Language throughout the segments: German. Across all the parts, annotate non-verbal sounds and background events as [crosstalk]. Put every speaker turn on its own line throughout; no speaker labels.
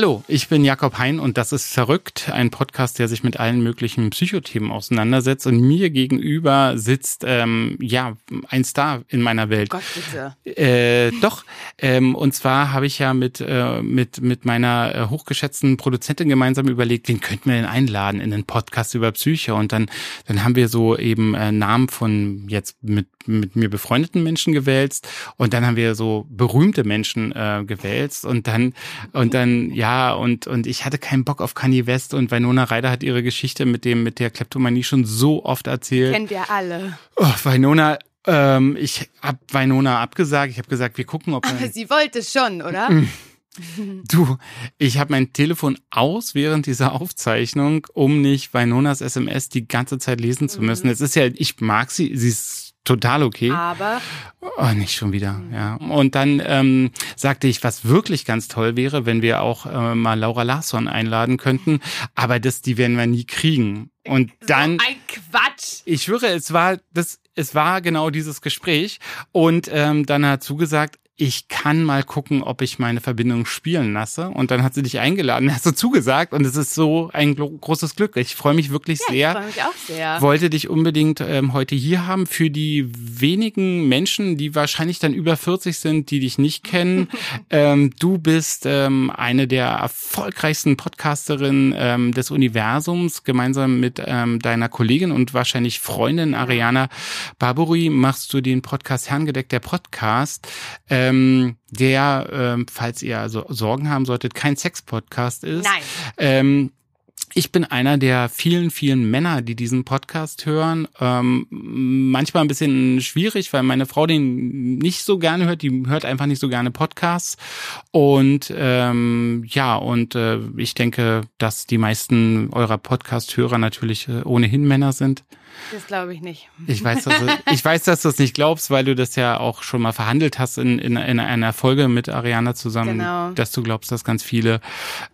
Hallo, ich bin Jakob Hein und das ist Verrückt, ein Podcast, der sich mit allen möglichen Psychothemen auseinandersetzt. Und mir gegenüber sitzt ähm, ja ein Star in meiner Welt.
Gott bitte.
Äh, doch, ähm, und zwar habe ich ja mit äh, mit mit meiner äh, hochgeschätzten Produzentin gemeinsam überlegt, wen könnten wir denn einladen in den Podcast über Psyche. Und dann dann haben wir so eben äh, Namen von jetzt mit mit mir befreundeten Menschen gewälzt und dann haben wir so berühmte Menschen äh, gewälzt und dann und dann ja und und ich hatte keinen Bock auf Kanye West und Winona Ryder hat ihre Geschichte mit dem mit der Kleptomanie schon so oft erzählt.
Kennt ihr alle.
Oh, Winona ähm, ich hab Winona abgesagt. Ich habe gesagt, wir gucken, ob [laughs]
Aber sie wollte schon, oder?
Du, ich habe mein Telefon aus während dieser Aufzeichnung, um nicht Winonas SMS die ganze Zeit lesen zu müssen. Es ist ja, ich mag sie, sie ist total okay.
Aber
Oh, nicht schon wieder, ja. Und dann ähm, sagte ich, was wirklich ganz toll wäre, wenn wir auch äh, mal Laura Larsson einladen könnten, aber das, die werden wir nie kriegen. Und dann,
so ein Quatsch.
ich schwöre, es war das, es war genau dieses Gespräch. Und ähm, dann hat zugesagt, ich kann mal gucken, ob ich meine Verbindung spielen lasse. Und dann hat sie dich eingeladen, hast du zugesagt und es ist so ein großes Glück. Ich freue mich wirklich
Ja,
sehr
ich freue mich auch sehr.
wollte dich unbedingt ähm, heute hier haben für die wenigen Menschen, die wahrscheinlich dann über 40 sind, die dich nicht kennen. [laughs] ähm, du bist ähm, eine der erfolgreichsten Podcasterinnen ähm, des Universums. Gemeinsam mit ähm, deiner Kollegin und wahrscheinlich Freundin Ariana Barbary machst du den Podcast Herrengedeck der Podcast. Ähm, der, ähm, falls ihr also Sorgen haben solltet, kein Sex-Podcast ist.
Nein.
Ähm, ich bin einer der vielen, vielen Männer, die diesen Podcast hören. Ähm, manchmal ein bisschen schwierig, weil meine Frau den nicht so gerne hört. Die hört einfach nicht so gerne Podcasts. Und ähm, ja, und äh, ich denke, dass die meisten eurer Podcast-Hörer natürlich äh, ohnehin Männer sind.
Das glaube ich nicht.
Ich weiß, dass du, ich weiß, dass du es nicht glaubst, weil du das ja auch schon mal verhandelt hast in, in, in einer Folge mit Ariana zusammen,
Genau.
dass du glaubst, dass ganz viele,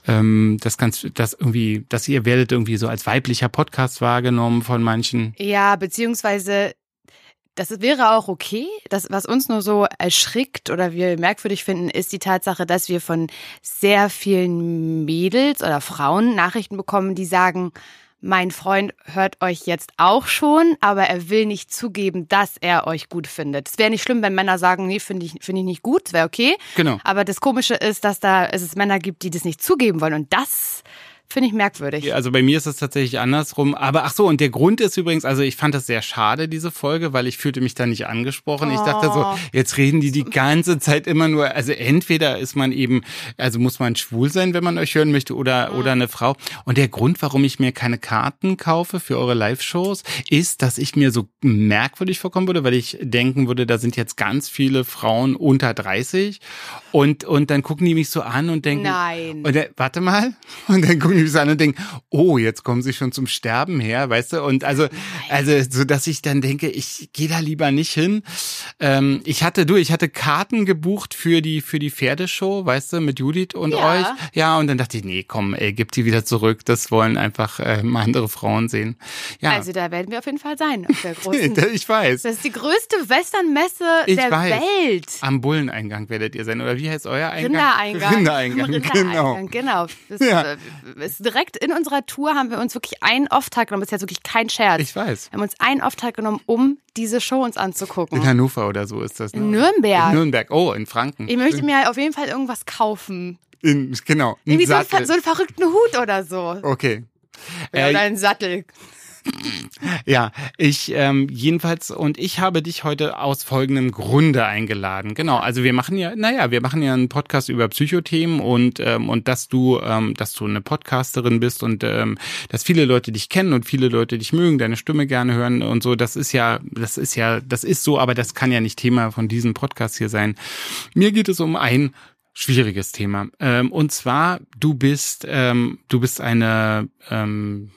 ähm, dass ganz, dass irgendwie, dass ihr werdet irgendwie so als weiblicher Podcast wahrgenommen von manchen.
Ja, beziehungsweise das wäre auch okay. Das, was uns nur so erschrickt oder wir merkwürdig finden, ist die Tatsache, dass wir von sehr vielen Mädels oder Frauen Nachrichten bekommen, die sagen, mein Freund hört euch jetzt auch schon, aber er will nicht zugeben, dass er euch gut findet. Es wäre nicht schlimm, wenn Männer sagen, nee, finde ich, finde ich nicht gut, wäre okay.
Genau.
Aber das Komische ist, dass da es Männer gibt, die das nicht zugeben wollen. Und das finde ich merkwürdig.
Also bei mir ist es tatsächlich andersrum. Aber ach so, und der Grund ist übrigens, also ich fand das sehr schade, diese Folge, weil ich fühlte mich da nicht angesprochen. Ich dachte so,
Oh.
jetzt reden die die ganze Zeit immer nur, also entweder ist man eben, also muss man schwul sein, wenn man euch hören möchte, oder, oder eine Frau. Und der Grund, warum ich mir keine Karten kaufe für eure Live-Shows, ist, dass ich mir so merkwürdig vorkommen würde, weil ich denken würde, da sind jetzt ganz viele Frauen unter 30 und, und dann gucken die mich so an und denken,
Nein.
und warte mal. Und dann gucken mich an und denken, oh, jetzt kommen sie schon zum Sterben her, weißt du? Und also, also, so dass ich dann denke, ich gehe da lieber nicht hin. Ähm, ich hatte, du, ich hatte Karten gebucht für die, für die Pferdeshow, weißt du, mit Judith und
Ja.
euch. Ja, und dann dachte ich, nee, komm, ey, gib die wieder zurück. Das wollen einfach ähm, andere Frauen sehen. Ja,
Also da werden wir auf jeden Fall sein. Auf der [laughs] großen
ich weiß.
Das ist die größte Westernmesse
Ich
der
weiß.
Welt.
Am Bulleneingang werdet ihr sein. Oder wie heißt euer Eingang?
Rindereingang.
Rindereingang, [laughs] genau.
Rindereingang, genau. Das
Ja.
Ist direkt in unserer Tour haben wir uns wirklich einen Auftrag genommen. Das ist jetzt wirklich kein Scherz.
Ich weiß.
wir haben uns einen Auftrag genommen, um diese Show uns anzugucken.
In Hannover oder so ist das. Ne?
In Nürnberg.
In Nürnberg. Oh, in Franken.
ich möchte mir auf jeden Fall irgendwas kaufen.
In, genau.
Irgendwie so, ein,
Sattel.
so einen verrückten Hut oder so.
Okay.
Ja,
Äh,
oder einen Sattel.
Ja, ich ähm, jedenfalls und ich habe dich heute aus folgendem Grunde eingeladen. Genau, also wir machen ja, naja, wir machen ja einen Podcast über Psychothemen und ähm, und dass du, ähm, dass du eine Podcasterin bist und ähm, dass viele Leute dich kennen und viele Leute dich mögen, deine Stimme gerne hören und so. Das ist ja, das ist ja, das ist so, aber das kann ja nicht Thema von diesem Podcast hier sein. Mir geht es um ein schwieriges Thema. Ähm, und zwar, du bist, ähm, du bist eine ähm,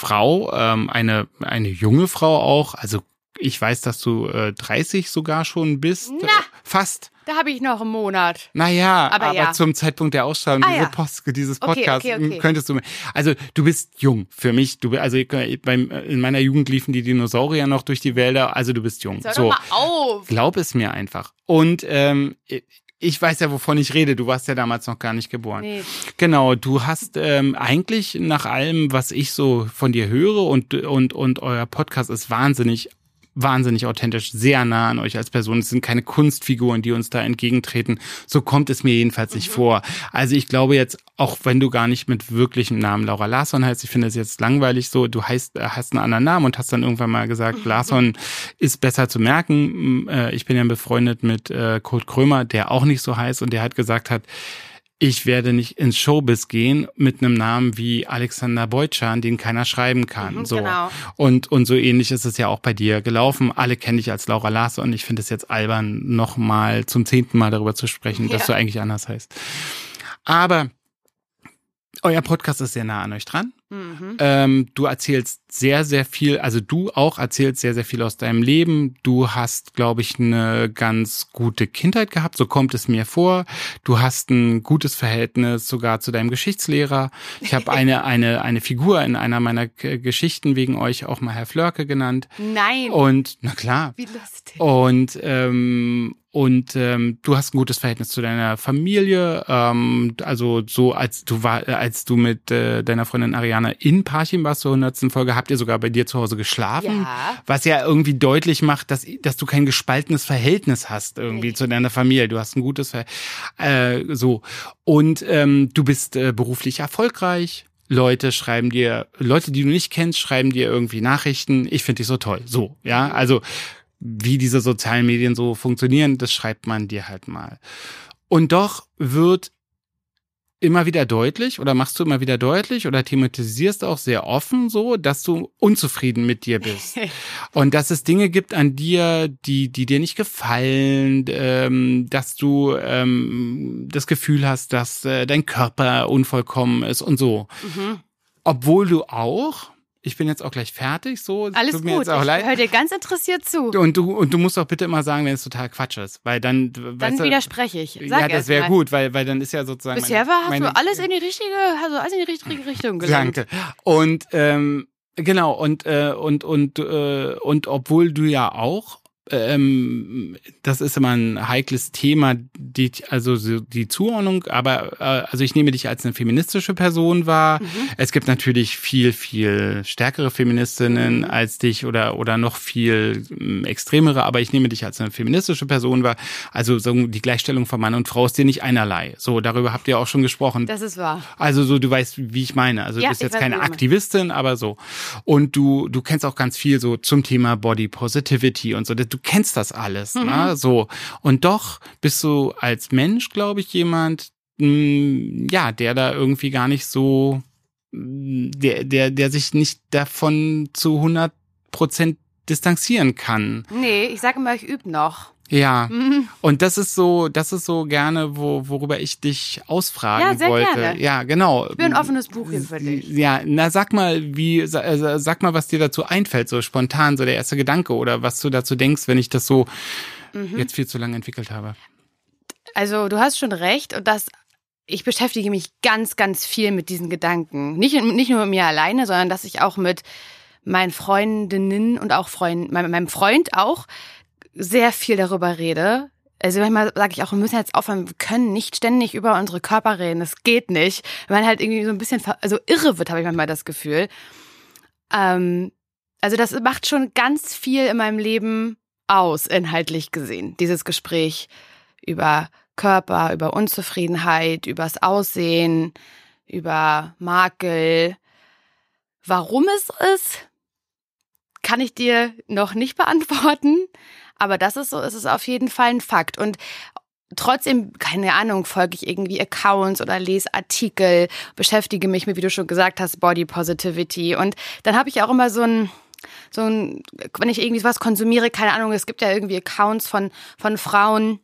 Frau, ähm, eine, eine junge Frau auch, also ich weiß, dass du äh, 30 sogar schon bist.
Na.
Fast.
Da habe ich noch einen Monat.
Naja,
Aber
aber,
ja.
zum Zeitpunkt der Ausstrahlung
Ah,
diese
ja.
Post, dieses
Okay,
Podcasts
okay, okay.
könntest du. Also du bist jung für mich. Du also beim in meiner Jugend liefen die Dinosaurier noch durch die Wälder. Also du bist jung.
Hör
so,
doch mal auf.
glaub es mir einfach. Und ähm, ich weiß ja, wovon ich rede. Du warst ja damals noch gar nicht geboren.
Nee.
Genau, du hast ähm, eigentlich nach allem, was ich so von dir höre und und und euer Podcast ist wahnsinnig wahnsinnig authentisch, sehr nah an euch als Person. Es sind keine Kunstfiguren, die uns da entgegentreten. So kommt es mir jedenfalls nicht vor. Also ich glaube jetzt, auch wenn du gar nicht mit wirklichem Namen Laura Larsson heißt, ich finde es jetzt langweilig so, du heißt, äh, hast einen anderen Namen und hast dann irgendwann mal gesagt, Larsson ist besser zu merken. Äh, Ich bin ja befreundet mit äh, Kurt Krömer, der auch nicht so heißt und der hat gesagt hat, ich werde nicht ins Showbiz gehen mit einem Namen wie Alexander Beutschan, den keiner schreiben kann.
Mhm,
so.
genau.
Und, und so ähnlich ist es ja auch bei dir gelaufen. Alle kennen dich als Laura Larsson und ich finde es jetzt albern, nochmal zum zehnten Mal darüber zu sprechen, dass
Ja.
du eigentlich anders heißt. Aber euer Podcast ist sehr nah an euch dran.
Mhm.
Ähm, du erzählst sehr, sehr viel, also du auch erzählst sehr, sehr viel aus deinem Leben. Du hast, glaube ich, eine ganz gute Kindheit gehabt, so kommt es mir vor. Du hast ein gutes Verhältnis sogar zu deinem Geschichtslehrer. Ich habe eine, [laughs] eine, eine Figur in einer meiner Geschichten wegen euch auch mal Herr Flörke genannt.
Nein.
Und, na klar.
Wie lustig.
Und ähm, und ähm, du hast ein gutes Verhältnis zu deiner Familie. Ähm, also so als du war, als du mit äh, deiner Freundin Ariana in Parchim warst zur 100. Folge, habt ihr sogar bei dir zu Hause geschlafen.
Ja.
Was ja irgendwie deutlich macht, dass, dass du kein gespaltenes Verhältnis hast irgendwie
Nee.
zu deiner Familie. Du hast ein gutes Ver äh, so. Und ähm, du bist äh, beruflich erfolgreich. Leute schreiben dir, Leute, die du nicht kennst, schreiben dir irgendwie Nachrichten. Ich finde dich so toll. So, ja. Also wie diese sozialen Medien so funktionieren, das schreibt man dir halt mal. Und doch wird immer wieder deutlich oder machst du immer wieder deutlich oder thematisierst auch sehr offen so, dass du unzufrieden mit dir bist. [laughs] Und dass es Dinge gibt an dir, die, die dir nicht gefallen, ähm, dass du ähm, das Gefühl hast, dass äh, dein Körper unvollkommen ist und so.
Mhm.
Obwohl du auch, ich bin jetzt auch gleich fertig, so. es
Alles
tut mir
gut.
jetzt auch
Ich
leid.
höre dir ganz interessiert zu.
Und du, und du musst auch bitte immer sagen, wenn es total Quatsch ist, weil dann,
Dann
weißt du,
widerspreche ich. Sag
ja, das
erst
wäre
mal.
gut, weil, weil dann ist ja sozusagen.
Bisher war, hast
meine,
du alles in die richtige, du alles in die richtige Richtung gelenkt.
Danke. Und ähm, genau und äh, und und äh, und obwohl du ja auch ähm, das ist immer ein heikles Thema, die, also so die Zuordnung, aber äh, also ich nehme dich als eine feministische Person wahr.
Mhm.
Es gibt natürlich viel, viel stärkere Feministinnen
Mhm.
als dich oder, oder noch viel ähm, extremere, aber ich nehme dich als eine feministische Person wahr. Also so die Gleichstellung von Mann und Frau ist dir nicht einerlei. So, darüber habt ihr auch schon gesprochen.
Das ist wahr.
Also so, du weißt, wie ich meine. Also
Ja,
du bist
ich
jetzt keine. Aktivistin, aber so. Und du, du kennst auch ganz viel so zum Thema Body Positivity und so. Du kennst das alles,
Mhm.
ne? So. Und doch bist du als Mensch, glaube ich, jemand, mh, ja, der da irgendwie gar nicht so, der, der, der sich nicht davon zu 100 Prozent distanzieren kann.
Nee, ich sage immer, ich übe noch.
Ja.
Mhm.
Und das ist so, das ist so gerne, wo, worüber ich dich ausfragen
Ja, sehr
wollte.
gerne.
Ja, genau.
Ich bin ein offenes Buch hier für dich.
Ja, na sag mal, wie äh, sag mal, was dir dazu einfällt, so spontan, so der erste Gedanke oder was du dazu denkst, wenn ich das so
Mhm.
jetzt viel zu lange entwickelt habe.
Also du hast schon recht und das ich beschäftige mich ganz, ganz viel mit diesen Gedanken. Nicht, nicht nur mit mir alleine, sondern dass ich auch mit meinen Freundinnen und auch Freunden, meinem Freund auch sehr viel darüber rede. Also manchmal sage ich auch, wir müssen jetzt aufhören, wir können nicht ständig über unsere Körper reden. Das geht nicht. Wenn man halt irgendwie so ein bisschen, also irre wird, habe ich manchmal das Gefühl. Ähm, also das macht schon ganz viel in meinem Leben aus, inhaltlich gesehen, dieses Gespräch über Körper, über Unzufriedenheit, übers Aussehen, über Makel. Warum es ist, kann ich dir noch nicht beantworten, aber das ist so, es ist auf jeden Fall ein Fakt. Und trotzdem, keine Ahnung, folge ich irgendwie Accounts oder lese Artikel, beschäftige mich mit, wie du schon gesagt hast, Body Positivity. Und dann habe ich auch immer so ein, so ein, wenn ich irgendwie was konsumiere, keine Ahnung, es gibt ja irgendwie Accounts von, von Frauen,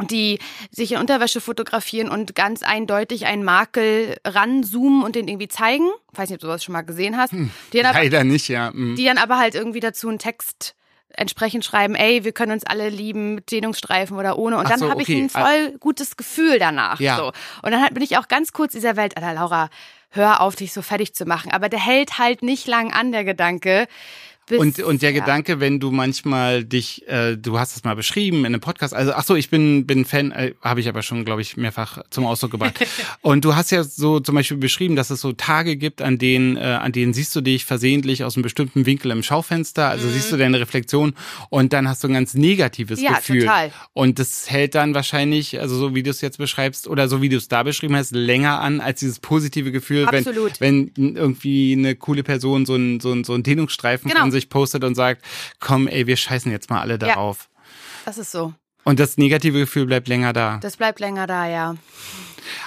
die sich in Unterwäsche fotografieren und ganz eindeutig einen Makel ranzoomen und den irgendwie zeigen. Ich weiß nicht, ob du das schon mal gesehen hast.
Hm, leider aber, nicht, ja.
Mhm. Die dann aber halt irgendwie dazu einen Text entsprechend schreiben, ey, wir können uns alle lieben mit Dehnungsstreifen oder ohne. Und Ach dann so, habe okay. ich ein ah. voll gutes Gefühl danach. Ja. So. Und dann bin ich auch ganz kurz dieser Welt, Alter, Laura, hör auf, dich so fertig zu machen. Aber der hält halt nicht lang an, der Gedanke.
Bis, und, und der ja. Gedanke, wenn du manchmal dich, äh, du hast es mal beschrieben in einem Podcast, also ach so, ich bin, bin Fan, äh, habe ich aber schon, glaube ich, mehrfach zum Ausdruck gebracht. [laughs] und du hast ja so zum Beispiel beschrieben, dass es so Tage gibt, an denen, äh, an denen siehst du dich versehentlich aus einem bestimmten Winkel im Schaufenster, also mhm. siehst du deine Reflexion und dann hast du ein ganz negatives ja, Gefühl. Total. Und das hält dann wahrscheinlich, also so wie du es jetzt beschreibst oder so wie du es da beschrieben hast, länger an als dieses positive Gefühl, Absolut. wenn, wenn irgendwie eine coole Person so ein, so ein, so ein Dehnungsstreifen genau. Sich postet und sagt, komm, ey, wir scheißen jetzt mal alle darauf. Ja,
das ist so.
Und das negative Gefühl bleibt länger da.
Das bleibt länger da, ja.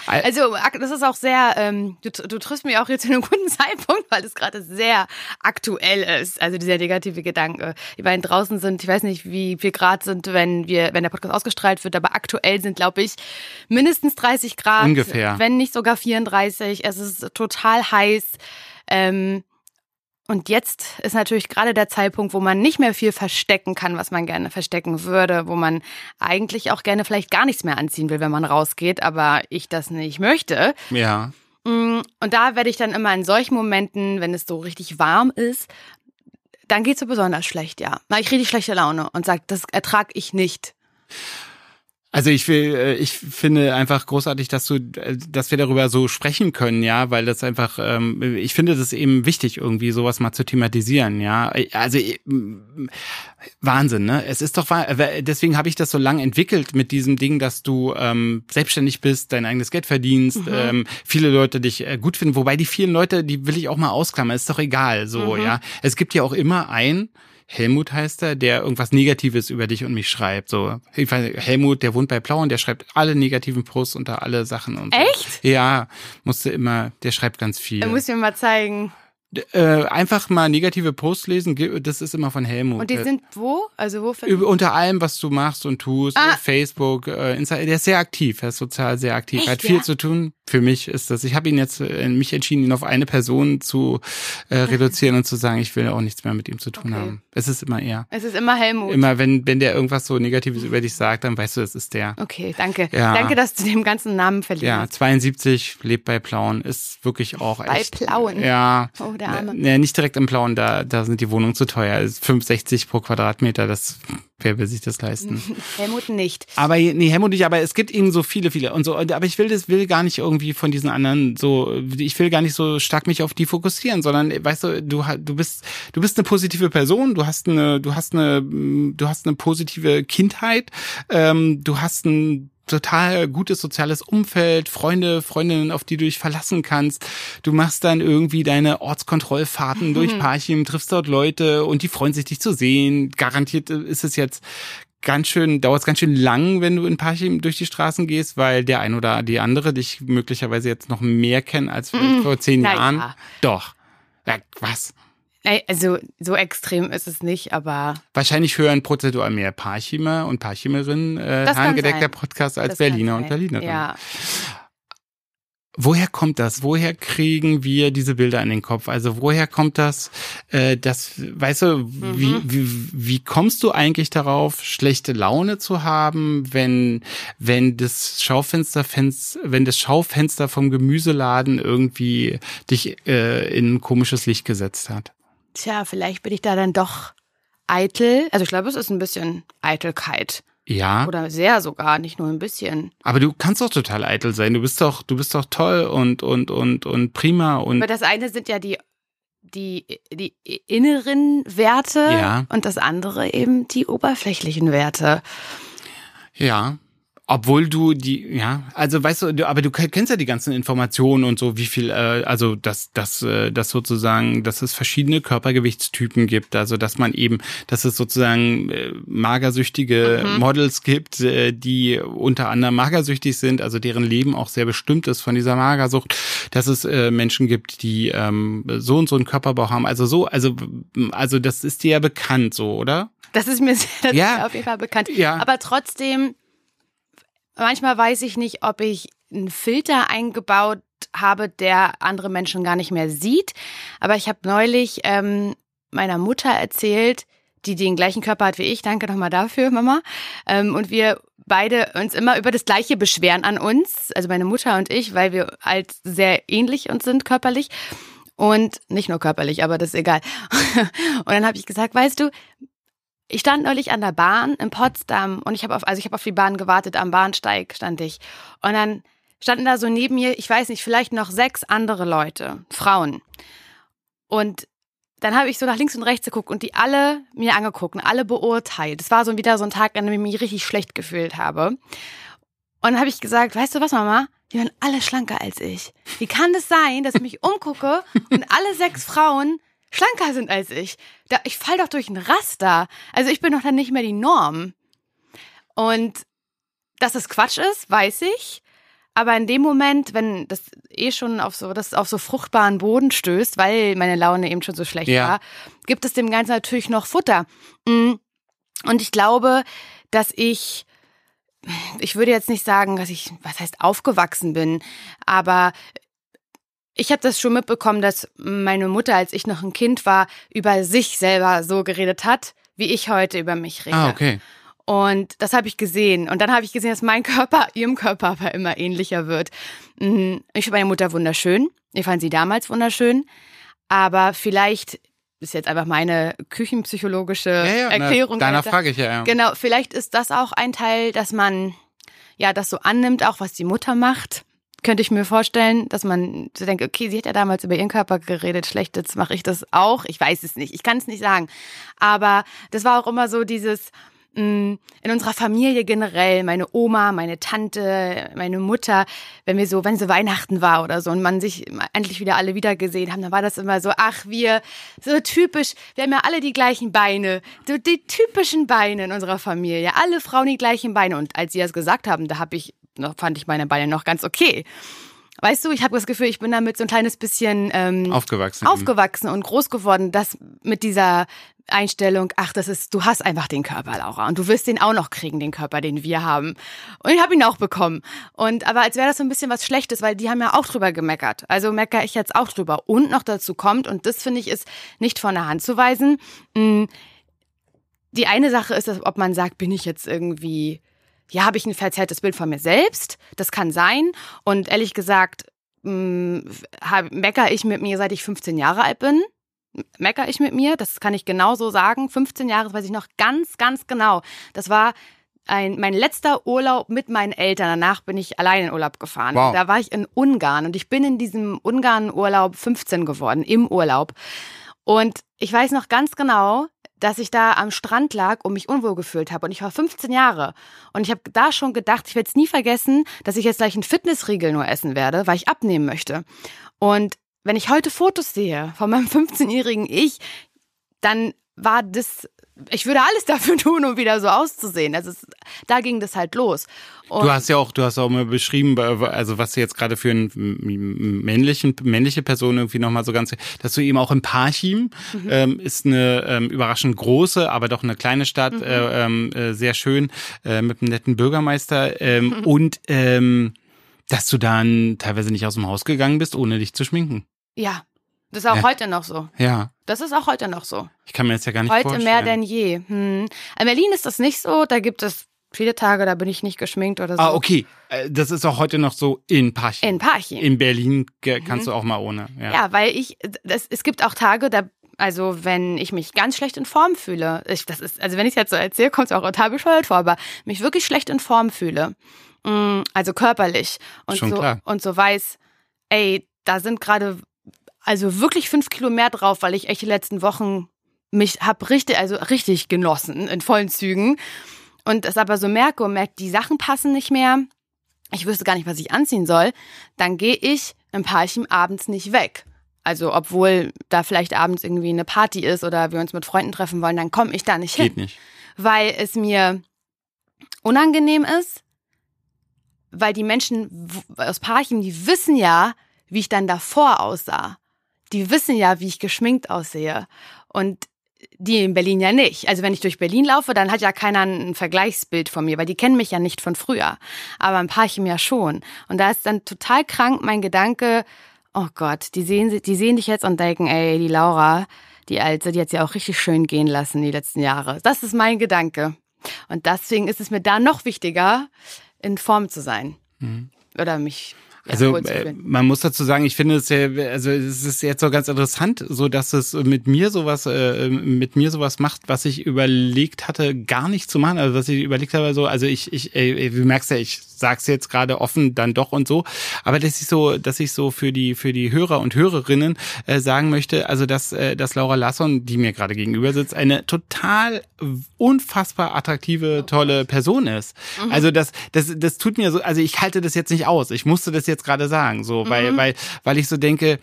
Also das ist auch sehr, ähm, du, du triffst mich auch jetzt [laughs] in einem guten Zeitpunkt, weil es gerade sehr aktuell ist. Also dieser negative Gedanke. Die beiden draußen sind, ich weiß nicht, wie viel Grad sind, wenn wir, wenn der Podcast ausgestrahlt wird, aber aktuell sind, glaube ich, mindestens 30 Grad.
Ungefähr.
Wenn nicht sogar 34. Es ist total heiß. Ähm, und jetzt ist natürlich gerade der Zeitpunkt, wo man nicht mehr viel verstecken kann, was man gerne verstecken würde, wo man eigentlich auch gerne vielleicht gar nichts mehr anziehen will, wenn man rausgeht, aber ich das nicht möchte.
Ja.
Mm, und da werde ich dann immer in solchen Momenten, wenn es so richtig warm ist, dann geht's so besonders schlecht, ja. Ich richtig schlechte Laune und sage, das ertrag ich nicht.
Also ich will, äh, ich finde einfach großartig, dass du, äh, dass wir darüber so sprechen können, ja, weil das einfach, ähm, ich finde das eben wichtig, irgendwie sowas mal zu thematisieren, ja. Also äh, Wahnsinn, ne? Es ist doch deswegen habe ich das so lang entwickelt mit diesem Ding, dass du ähm, selbstständig bist, dein eigenes Geld verdienst, mhm. ähm, viele Leute dich äh, gut finden, wobei die vielen Leute, die will ich auch mal ausklammern, ist doch egal, so, mhm. ja. Es gibt ja auch immer ein Helmut heißt er, der irgendwas Negatives über dich und mich schreibt. So, Helmut, der wohnt bei Plauen, der schreibt alle negativen Posts unter alle Sachen und
so. Echt?
Ja, musste immer, der schreibt ganz viel.
Er muss mir mal zeigen.
Äh, einfach mal negative Posts lesen, das ist immer von Helmut.
Und die sind wo? Also wo
Über, Unter allem, was du machst und tust, ah. Facebook, äh, Instagram, der ist sehr aktiv, er ist sozial sehr aktiv, Echt, hat viel ja? zu tun. Für mich ist das, ich habe ihn jetzt, äh, mich entschieden, ihn auf eine Person zu äh, [laughs] reduzieren und zu sagen, ich will auch nichts mehr mit ihm zu tun okay. haben. Es ist immer er.
Es ist immer Helmut.
Immer, wenn, wenn der irgendwas so Negatives über dich sagt, dann weißt du, es ist der.
Okay, danke. Ja. Danke, dass du dem ganzen Namen verlierst.
Ja, 72, lebt bei Plauen, ist wirklich auch echt.
Bei Plauen?
Ja.
Oh, der Arme.
Ja, nicht direkt im Blauen, da, da sind die Wohnungen zu teuer. 5,60 pro Quadratmeter, das, wer will sich das leisten? [laughs]
Helmut nicht.
Aber, nee, Helmut nicht, aber es gibt eben so viele, viele und so, aber ich will das, will gar nicht irgendwie von diesen anderen so, ich will gar nicht so stark mich auf die fokussieren, sondern, weißt du, du, du bist, du bist eine positive Person, du hast eine, du hast eine, du hast eine positive Kindheit, ähm, du hast ein total gutes soziales Umfeld, Freunde, Freundinnen, auf die du dich verlassen kannst. Du machst dann irgendwie deine Ortskontrollfahrten mhm. durch Parchim, triffst dort Leute und die freuen sich, dich zu sehen. Garantiert ist es jetzt ganz schön, dauert es ganz schön lang, wenn du in Parchim durch die Straßen gehst, weil der ein oder die andere dich möglicherweise jetzt noch mehr kennen als mhm. vor zehn Jahren. Ja. Doch. Ja, was?
Also so extrem ist es nicht, aber.
Wahrscheinlich hören prozentual mehr Parchimer und Parchimerinnen äh, Harngedeckter Podcast als das Berliner und Berlinerinnen.
Ja.
Woher kommt das? Woher kriegen wir diese Bilder in den Kopf? Also woher kommt das? Äh, das, weißt du, mhm. wie, wie, wie kommst du eigentlich darauf, schlechte Laune zu haben, wenn wenn das Schaufenster, wenn das Schaufenster vom Gemüseladen irgendwie dich äh, in ein komisches Licht gesetzt hat?
Tja, vielleicht bin ich da dann doch eitel. Also ich glaube, es ist ein bisschen Eitelkeit.
Ja.
Oder sehr sogar, nicht nur ein bisschen.
Aber du kannst doch total eitel sein. Du bist doch, du bist doch toll und, und, und, und prima und.
Aber das eine sind ja die, die, die inneren Werte.
Ja.
Und das andere eben die oberflächlichen Werte.
Ja. Obwohl du die, ja, also weißt du, aber du kennst ja die ganzen Informationen und so, wie viel, äh, also dass, dass, äh, dass sozusagen, dass es verschiedene Körpergewichtstypen gibt, also dass man eben, dass es sozusagen äh, magersüchtige mhm. Models gibt, äh, die unter anderem magersüchtig sind, also deren Leben auch sehr bestimmt ist von dieser Magersucht, dass es äh, Menschen gibt, die ähm, so und so einen Körperbau haben, also so, also, also das ist dir ja bekannt so, oder?
Das ist mir, das ja. ist mir auf jeden Fall bekannt.
Ja.
Aber trotzdem manchmal weiß ich nicht, ob ich einen Filter eingebaut habe, der andere Menschen gar nicht mehr sieht. Aber ich habe neulich ähm, meiner Mutter erzählt, die den gleichen Körper hat wie ich. Danke nochmal dafür, Mama. Ähm, und wir beide uns immer über das Gleiche beschweren an uns, also meine Mutter und ich, weil wir halt sehr ähnlich uns sind körperlich. Und nicht nur körperlich, aber das ist egal. [laughs] und dann habe ich gesagt, weißt du, ich stand neulich an der Bahn in Potsdam und ich habe auf, also ich habe auf die Bahn gewartet, am Bahnsteig stand ich. Und dann standen da so neben mir, ich weiß nicht, vielleicht noch sechs andere Leute, Frauen. Und dann habe ich so nach links und rechts geguckt und die alle mir angeguckt und alle beurteilt. Es war so wieder so ein Tag, an dem ich mich richtig schlecht gefühlt habe. Und dann habe ich gesagt, weißt du was, Mama? Die waren alle schlanker als ich. Wie kann das sein, dass ich mich umgucke und alle sechs Frauen schlanker sind als ich? Da, ich fall doch durch ein Raster. Also ich bin doch dann nicht mehr die Norm. Und dass es Quatsch ist, weiß ich. Aber in dem Moment, wenn das eh schon auf so, das auf so fruchtbaren Boden stößt, weil meine Laune eben schon so schlecht ja. war, gibt es dem Ganzen natürlich noch Futter. Mm. Und ich glaube, dass ich, ich würde jetzt nicht sagen, dass ich, was heißt aufgewachsen bin, aber ich habe das schon mitbekommen, dass meine Mutter, als ich noch ein Kind war, über sich selber so geredet hat, wie ich heute über mich rede.
Ah, okay.
Und das habe ich gesehen. Und dann habe ich gesehen, dass mein Körper [laughs] ihrem Körper aber immer ähnlicher wird. Mhm. Ich finde meine Mutter wunderschön. Ich fand sie damals wunderschön. Aber vielleicht ist jetzt einfach meine küchenpsychologische ja, ja, Erklärung.
Na, danach frage ich ja, ja.
Genau, vielleicht ist das auch ein Teil, dass man ja das so annimmt, auch was die Mutter macht. Könnte ich mir vorstellen, dass man so denkt, okay, sie hat ja damals über ihren Körper geredet, schlecht, jetzt mache ich das auch. Ich weiß es nicht, ich kann es nicht sagen. Aber das war auch immer so dieses, Mm, in unserer Familie generell, meine Oma, meine Tante, meine Mutter, wenn wir so, wenn so Weihnachten war oder so und man sich endlich wieder alle wieder gesehen haben, dann war das immer so, ach, wir, so typisch, wir haben ja alle die gleichen Beine, so die typischen Beine in unserer Familie, alle Frauen die gleichen Beine. Und als sie das gesagt haben, da habe ich, fand ich meine Beine noch ganz okay. Weißt du, ich habe das Gefühl, ich bin damit so ein kleines bisschen ähm,
aufgewachsen,
aufgewachsen und groß geworden, dass mit dieser Einstellung, ach, das ist, du hast einfach den Körper, Laura, und du wirst den auch noch kriegen, den Körper, den wir haben. Und ich habe ihn auch bekommen. Und aber als wäre das so ein bisschen was Schlechtes, weil die haben ja auch drüber gemeckert. Also meckere ich jetzt auch drüber. Und noch dazu kommt, und das finde ich ist nicht von der Hand zu weisen. Mh, die eine Sache ist, ob man sagt, bin ich jetzt irgendwie, ja, habe ich ein verzerrtes Bild von mir selbst? Das kann sein. Und ehrlich gesagt, mh, meckere ich mit mir, seit ich 15 Jahre alt bin meckere ich mit mir, das kann ich genau so sagen. 15 Jahre, das weiß ich noch ganz, ganz genau. Das war ein, mein letzter Urlaub mit meinen Eltern. Danach bin ich allein in Urlaub gefahren. Wow. Da war ich in Ungarn und ich bin in diesem Ungarn-Urlaub 15 geworden, im Urlaub. Und ich weiß noch ganz genau, dass ich da am Strand lag und mich unwohl gefühlt habe. Und ich war 15 Jahre. Und ich habe da schon gedacht, ich werde es nie vergessen, dass ich jetzt gleich einen Fitnessriegel nur essen werde, weil ich abnehmen möchte. Und wenn ich heute Fotos sehe von meinem 15-jährigen Ich, dann war das, ich würde alles [laughs] dafür tun, um wieder so auszusehen. Also es, da ging das halt los.
Und du hast ja auch, du hast auch mal beschrieben, also was du jetzt gerade für einen männlichen, männliche Person irgendwie nochmal so ganz, dass du eben auch in Parchim, mhm. ähm, ist eine ähm, überraschend große, aber doch eine kleine Stadt, mhm. äh, ähm, äh, sehr schön, äh, mit einem netten Bürgermeister ähm, mhm. und ähm, dass du dann teilweise nicht aus dem Haus gegangen bist, ohne dich zu schminken.
Ja, das ist auch ja. heute noch so.
Ja.
Das ist auch heute noch so.
Ich kann mir das ja gar nicht
heute
vorstellen.
Heute mehr denn je. Hm. In Berlin ist das nicht so. Da gibt es viele Tage, da bin ich nicht geschminkt oder so.
Ah, okay. Äh, das ist auch heute noch so in Parchim.
In Parchim.
In Berlin kannst mhm. du auch mal ohne.
Ja, ja weil ich, das, es gibt auch Tage, da also wenn ich mich ganz schlecht in Form fühle, ich, das ist, also wenn ich es jetzt so erzähle, kommt es auch total bescheuert vor, aber mich wirklich schlecht in Form fühle, mm, also körperlich und
Schon
so
klar.
und so weiß, ey, da sind gerade also wirklich fünf Kilo mehr drauf, weil ich echt die letzten Wochen mich hab richtig, also richtig genossen in vollen Zügen. Und das aber so merke und merke, die Sachen passen nicht mehr. Ich wüsste gar nicht, was ich anziehen soll. Dann gehe ich ein Paarchen abends nicht weg. Also obwohl da vielleicht abends irgendwie eine Party ist oder wir uns mit Freunden treffen wollen, dann komme ich da nicht
Geht
hin.
nicht.
Weil es mir unangenehm ist, weil die Menschen aus Parchim, die wissen ja, wie ich dann davor aussah die wissen ja, wie ich geschminkt aussehe. Und die in Berlin ja nicht. Also wenn ich durch Berlin laufe, dann hat ja keiner ein Vergleichsbild von mir, weil die kennen mich ja nicht von früher. Aber ein Paarchen ja schon. Und da ist dann total krank mein Gedanke, oh Gott, die sehen, die sehen dich jetzt und denken, ey, die Laura, die Alte, die hat sie auch richtig schön gehen lassen die letzten Jahre. Das ist mein Gedanke. Und deswegen ist es mir da noch wichtiger, in Form zu sein. Mhm. Oder mich
also äh, man muss dazu sagen, ich finde es ja, also es ist jetzt so ganz interessant, so dass es mit mir sowas, äh, mit mir sowas macht, was ich überlegt hatte, gar nicht zu machen. Also was ich überlegt habe, so, also ich, ich, ey, du merkst ja, ich sag's jetzt gerade offen, dann doch und so. Aber dass ich so, dass ich so für die für die Hörer und Hörerinnen äh, sagen möchte, also dass äh, dass Laura Lasson, die mir gerade gegenüber sitzt, eine total unfassbar attraktive, tolle Person ist. Mhm. Also das das das tut mir so, also ich halte das jetzt nicht aus. Ich musste das jetzt gerade sagen, so, weil mhm. weil weil ich so denke,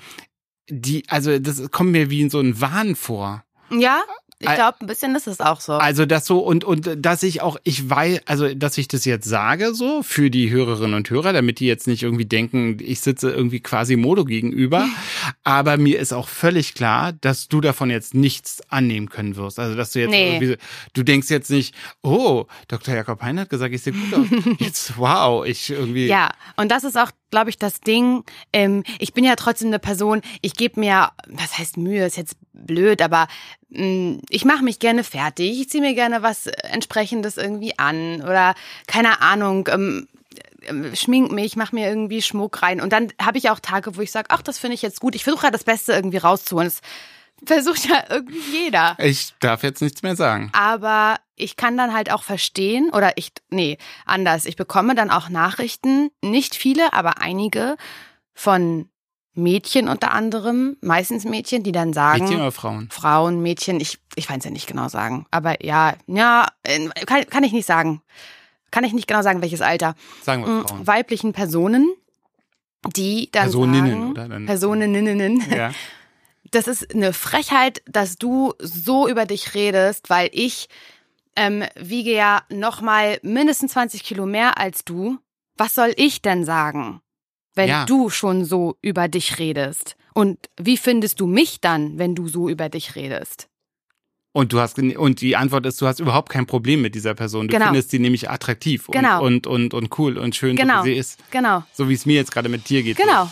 die also das kommt mir wie in so ein Wahn vor.
Ja, ich glaube, ein bisschen ist es auch so.
Also das so und und dass ich auch ich weiß, also dass ich das jetzt sage so für die Hörerinnen und Hörer, damit die jetzt nicht irgendwie denken, ich sitze irgendwie quasi Modo gegenüber, [laughs] aber mir ist auch völlig klar, dass du davon jetzt nichts annehmen können wirst. Also dass du jetzt nee. irgendwie du denkst jetzt nicht, oh, Dr. Jakob Hein hat gesagt, ich sehe gut aus. [laughs] Jetzt wow, ich irgendwie
Ja, und das ist auch glaube ich, das Ding. Ähm, ich bin ja trotzdem eine Person, ich gebe mir, was heißt Mühe, ist jetzt blöd, aber mh, mm, ich mache mich gerne fertig. Ich ziehe mir gerne was entsprechendes irgendwie an oder keine Ahnung. Ähm, ähm schmink mich, mach mir irgendwie Schmuck rein. Und dann habe ich auch Tage, wo ich sage, ach, das finde ich jetzt gut. Ich versuche ja das Beste irgendwie rauszuholen. Das versucht ja irgendwie jeder.
Ich darf jetzt nichts mehr sagen.
Aber ich kann dann halt auch verstehen, oder ich, nee, anders. Ich bekomme dann auch Nachrichten, nicht viele, aber einige von Mädchen unter anderem, meistens Mädchen, die dann sagen.
Mädchen oder Frauen?
Frauen, Mädchen, ich, ich kann es ja nicht genau sagen. Aber ja, ja, kann, kann ich nicht sagen. Kann ich nicht genau sagen, welches Alter.
Sagen wir mm, Frauen.
Weiblichen Personen, die dann
Personinnen,
sagen,
oder? Dann,
Personinnen. Ja. [laughs] Das ist eine Frechheit, dass du so über dich redest, weil ich ähm, wiege ja noch mal mindestens 20 Kilo mehr als du. Was soll ich denn sagen? wenn ja. du schon so über dich redest? Und wie findest du mich dann, wenn du so über dich redest?
Und du hast und die Antwort ist, du hast überhaupt kein Problem mit dieser Person. Du genau. findest sie nämlich attraktiv und, genau. und, und, und cool und schön,
genau.
so wie sie ist.
Genau.
So wie es mir jetzt gerade mit dir geht.
Genau.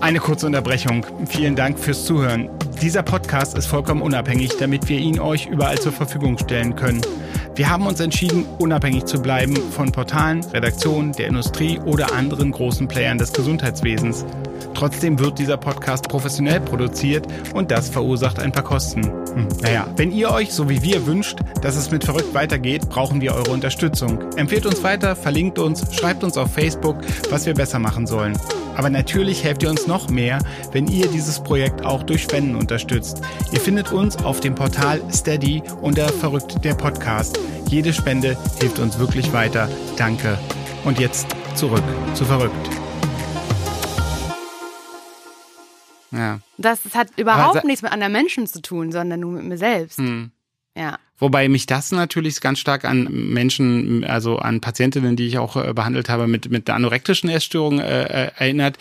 Eine kurze Unterbrechung. Vielen Dank fürs Zuhören. Dieser Podcast ist vollkommen unabhängig, damit wir ihn euch überall zur Verfügung stellen können. Wir haben uns entschieden, unabhängig zu bleiben von Portalen, Redaktionen, der Industrie oder anderen großen Playern des Gesundheitswesens. Trotzdem wird dieser Podcast professionell produziert und das verursacht ein paar Kosten. Hm, naja, wenn ihr euch, so wie wir, wünscht, dass es mit verrückt weitergeht, brauchen wir eure Unterstützung. Empfehlt uns weiter, verlinkt uns, schreibt uns auf Facebook, was wir besser machen sollen. Aber natürlich helft ihr uns noch mehr, wenn ihr dieses Projekt auch durch Spenden unterstützt. Ihr findet uns auf dem Portal Steady unter Verrückt der Podcast. Jede Spende hilft uns wirklich weiter. Danke. Und jetzt zurück zu Verrückt.
Ja. Das, das hat überhaupt nichts mit anderen Menschen zu tun, sondern nur mit mir selbst. Hm. Ja.
Wobei mich das natürlich ganz stark an Menschen, also an Patientinnen, die ich auch äh, behandelt habe, mit, mit einer anorektischen Essstörung äh, äh erinnert.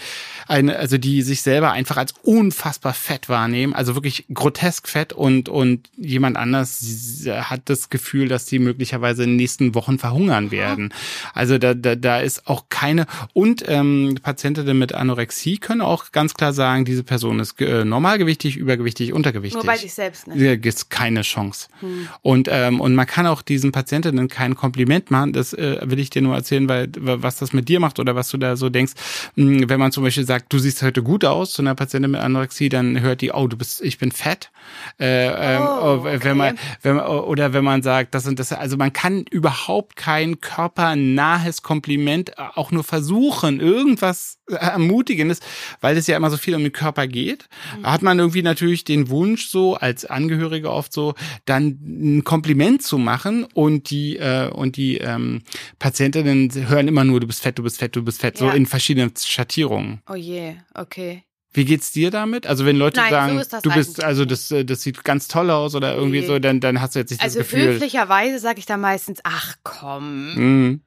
Eine, also die sich selber einfach als unfassbar fett wahrnehmen, also wirklich grotesk fett und, und jemand anders hat das Gefühl, dass die möglicherweise in den nächsten Wochen verhungern werden. Also da, da, da ist auch keine, und ähm, Patientinnen mit Anorexie können auch ganz klar sagen, diese Person ist äh, normalgewichtig, übergewichtig, untergewichtig. Nur
bei sich selbst nicht. Da
gibt keine Chance. Hm. Und, ähm, und man kann auch diesen Patientinnen kein Kompliment machen. Das äh, will ich dir nur erzählen, weil was das mit dir macht oder was du da so denkst. Hm, wenn man zum Beispiel sagt, du siehst heute gut aus zu einer Patientin mit Anorexie, dann hört die, oh, du bist, ich bin fett. Äh, ähm, oh, okay. wenn man, wenn man, oder wenn man sagt, das und das, also man kann überhaupt kein körpernahes Kompliment äh, auch nur versuchen, irgendwas Ermutigendes, weil es ja immer so viel um den Körper geht, mhm. hat man irgendwie natürlich den Wunsch so als Angehörige oft so dann ein Kompliment zu machen und die äh, und die ähm, Patientinnen hören immer nur du bist fett, du bist fett, du bist fett, ja. so in verschiedenen Schattierungen.
Oh je, okay.
Wie geht's dir damit? Also wenn Leute Nein, sagen, so du bist, also das, äh, das sieht ganz toll aus oder irgendwie nee. so, dann, dann hast du jetzt nicht
also
das Gefühl.
Also höflicherweise sage ich da meistens, ach komm. Mhm.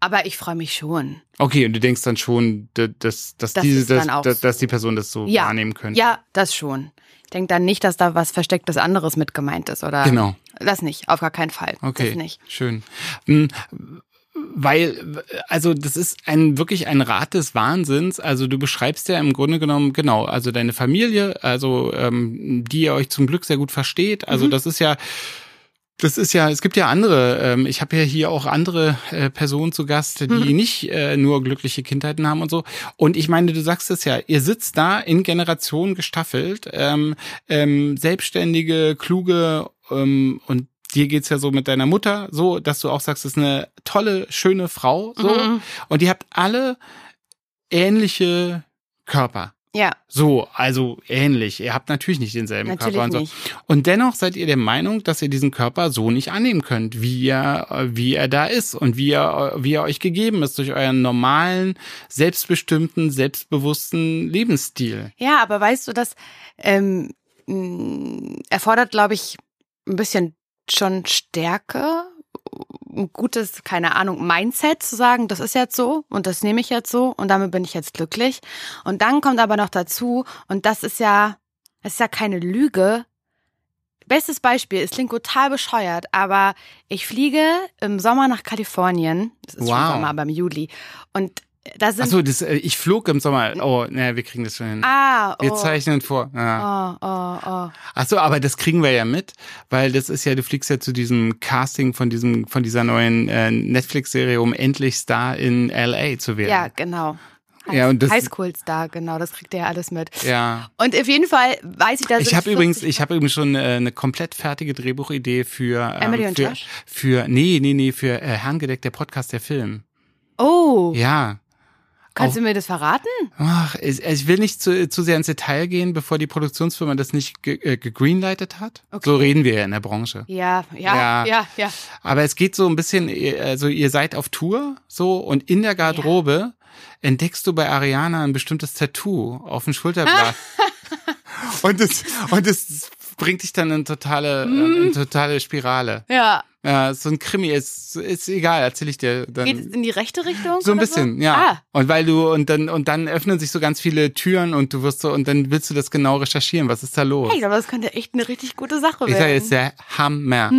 Aber ich freue mich schon.
Okay, und du denkst dann schon, da- dass, dass,
Das
diese, dass, dass, dass die Person das so
Ja.
wahrnehmen könnte.
Ja, das schon. Ich denke dann nicht, dass da was Verstecktes anderes mit gemeint ist, oder?
Genau.
Das nicht, auf gar keinen Fall.
Okay,
Das nicht.
schön. Hm, Weil, also das ist ein wirklich ein Rat des Wahnsinns. Also du beschreibst ja im Grunde genommen, genau, also deine Familie, also ähm, die ihr euch zum Glück sehr gut versteht. Also das ist ja, das ist ja, es gibt ja andere, ähm, ich habe ja hier auch andere äh, Personen zu Gast, die nicht äh, nur glückliche Kindheiten haben und so. Und ich meine, du sagst es ja, ihr sitzt da in Generationen gestaffelt, ähm, ähm, selbstständige, kluge ähm, und dir geht's ja so mit deiner Mutter so, dass du auch sagst, es ist eine tolle, schöne Frau so.
Mhm.
Und ihr habt alle ähnliche Körper.
Ja,
So, also ähnlich. Ihr habt natürlich nicht denselben
Natürlich
Körper und so.
nicht.
Und dennoch seid ihr der Meinung, dass ihr diesen Körper so nicht annehmen könnt, wie er, äh, wie er da ist und wie er, wie er euch gegeben ist durch euren normalen, selbstbestimmten, selbstbewussten Lebensstil.
ja, aber weißt du, das ähm, mh, erfordert, glaube ich, ein bisschen schon Stärke, ein gutes, keine Ahnung, Mindset zu sagen, das ist jetzt so und das nehme ich jetzt so und damit bin ich jetzt glücklich. Und dann kommt aber noch dazu, und das ist ja, das ist ja keine Lüge. Bestes Beispiel, es klingt total bescheuert, aber ich fliege im Sommer nach Kalifornien. Das ist schon
Wow.
Sommer, aber im Juli. Und da sind.
Achso, das, äh, ich flog im Sommer. Oh, naja, wir kriegen das schon hin.
ah, oh.
Wir zeichnen vor. Ja.
Oh, oh, oh.
Ach so, aber das kriegen wir ja mit, weil das ist ja, du fliegst ja zu diesem Casting von diesem, von dieser neuen äh, Netflix-Serie, um endlich Star in LA zu werden.
Ja, genau.
Ja, und das-
Highschool-Star, genau, das kriegt ihr ja alles mit.
Ja.
Und auf jeden Fall weiß ich, dass
Ich habe übrigens, ich habe übrigens schon äh, eine komplett fertige Drehbuchidee für
Emily
ähm,
und
für,
Josh?
für nee, nee, nee, für äh, Herrengedeck der Podcast der Film.
Oh,
Ja.
Kannst
Auch-
du mir das verraten?
Ach, ich, ich will nicht zu, zu sehr ins Detail gehen, bevor die Produktionsfirma das nicht ge, äh, gegreenlightet hat.
Okay.
So reden wir ja in der Branche.
Ja, ja,
Ja.
ja, ja.
Aber es geht so ein bisschen, also ihr seid auf Tour so und in der Garderobe entdeckst du bei Ariana ein bestimmtes Tattoo auf dem Schulterblatt. [laughs] und das und bringt dich dann in totale äh, in totale Spirale.
Ja.
Ja, so ein Krimi ist ist egal, erzähl ich dir dann.
Geht es in die rechte Richtung?
so ein bisschen,
so?
ja.
Ah,
Und weil du und dann und dann öffnen sich so ganz viele Türen und du wirst so und dann willst du das genau recherchieren. Was ist da los?
hey, aber das könnte echt eine richtig gute Sache
Ich sage,
werden.
ist der Hammer.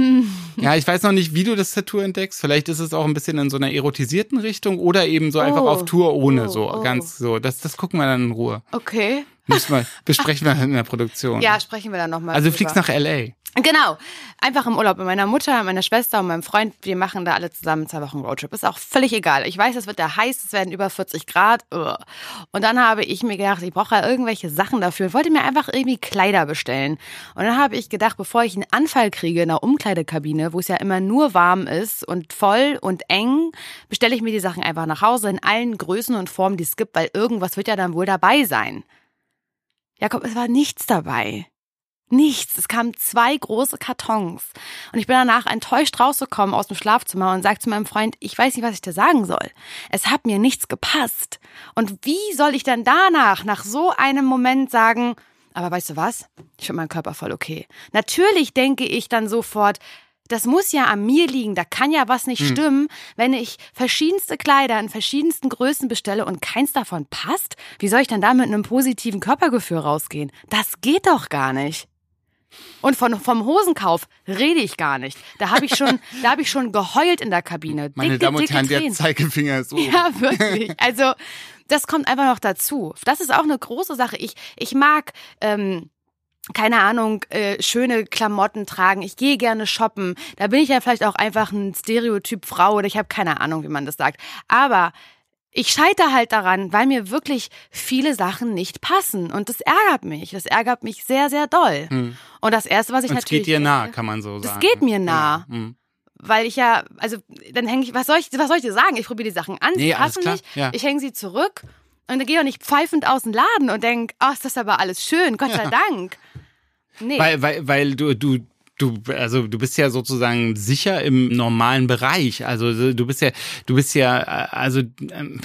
Ja, ich weiß noch nicht, wie du das Tattoo entdeckst. Vielleicht ist es auch ein bisschen in so einer erotisierten Richtung oder eben so einfach
Oh.
auf Tour ohne,
Oh,
so
oh.
ganz so. Das, das gucken wir dann in Ruhe.
Okay.
Müssen wir, besprechen wir in der Produktion.
Ja, sprechen wir dann nochmal.
also du fliegst nach LA.
Genau. Einfach im Urlaub mit meiner Mutter, meiner Schwester und meinem Freund. Wir machen da alle zusammen zwei Wochen Roadtrip. Ist auch völlig egal. Ich weiß, es wird da heiß, es werden über 40 Grad. Und dann habe ich mir gedacht, ich brauche ja irgendwelche Sachen dafür. Ich wollte mir einfach irgendwie Kleider bestellen. Und dann habe ich gedacht, bevor ich einen Anfall kriege in der Umkleidekabine, wo es ja immer nur warm ist und voll und eng, bestelle ich mir die Sachen einfach nach Hause in allen Größen und Formen, die es gibt, weil irgendwas wird ja dann wohl dabei sein. Jakob, es war nichts dabei. Nichts. Es kamen zwei große Kartons. Und ich bin danach enttäuscht rausgekommen aus dem Schlafzimmer und sagte zu meinem Freund, ich weiß nicht, was ich dir sagen soll. Es hat mir nichts gepasst. Und wie soll ich dann danach, nach so einem Moment sagen, aber weißt du was? Ich finde meinen Körper voll okay. Natürlich denke ich dann sofort, das muss ja an mir liegen, da kann ja was nicht stimmen, wenn ich verschiedenste Kleider in verschiedensten Größen bestelle und keins davon passt. Wie soll ich dann da mit einem positiven Körpergefühl rausgehen? Das geht doch gar nicht. Und von, vom Hosenkauf rede ich gar nicht. Da habe ich schon, [laughs] da habe ich schon geheult in der Kabine.
Meine
Dicke,
Damen und Herren, der. Zeigefinger ist oben.
Ja, wirklich. Also, das kommt einfach noch dazu. Das ist auch eine große Sache. Ich, ich mag, ähm, keine Ahnung, äh, schöne Klamotten tragen. Ich gehe gerne shoppen. Da bin ich ja vielleicht auch einfach ein Stereotyp Frau oder ich habe keine Ahnung, wie man das sagt. Aber ich scheitere halt daran, weil mir wirklich viele Sachen nicht passen. Und das ärgert mich. Das ärgert mich sehr, sehr doll. Und das Erste, was ich
Und
natürlich...
geht dir nah,
denke-
kann man so
Das
sagen.
geht mir nah.
Ja. hm.
weil ich ja, also dann hänge ich, was soll ich, was soll ich dir sagen? Ich probiere die Sachen an, sie
Nee,
passen nicht,
ja.
ich hänge sie zurück und dann gehe ich auch nicht pfeifend aus dem Laden und denk, ach, ist das aber alles schön, Gott sei Dank. Nee.
Weil, weil, weil du, du, du, also du bist ja sozusagen sicher im normalen Bereich. Also du bist ja, du bist ja, äh, also ähm,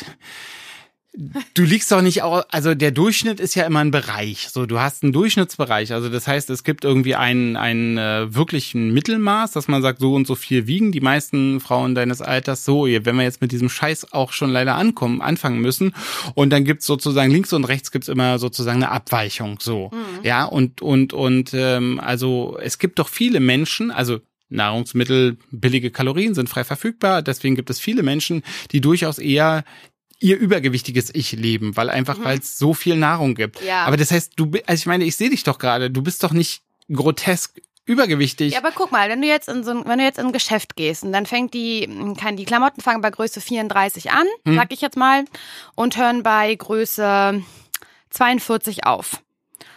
du liegst doch nicht auch, also der Durchschnitt ist ja immer ein Bereich. So, du hast einen Durchschnittsbereich. Also das heißt, es gibt irgendwie einen, einen äh, wirklichen Mittelmaß, dass man sagt, so und so viel wiegen die meisten Frauen deines Alters so, wenn wir jetzt mit diesem Scheiß auch schon leider ankommen, anfangen müssen. Und dann gibt's sozusagen links und rechts gibt's immer sozusagen eine Abweichung. So. Mhm. Ja, und, und, und ähm, also es gibt doch viele Menschen, also Nahrungsmittel, billige Kalorien sind frei verfügbar. Deswegen gibt es viele Menschen, die durchaus eher ihr übergewichtiges Ich leben, weil einfach, mhm. weil es so viel Nahrung gibt. Ja. Aber das heißt, du, also ich meine, ich sehe dich doch gerade, du bist doch nicht grotesk übergewichtig.
Ja, aber guck mal, wenn du jetzt in so ein, wenn du jetzt in ein Geschäft gehst und dann fängt die, kann die Klamotten fangen bei Größe 34 an, hm. sag ich jetzt mal, und hören bei Größe 42 auf.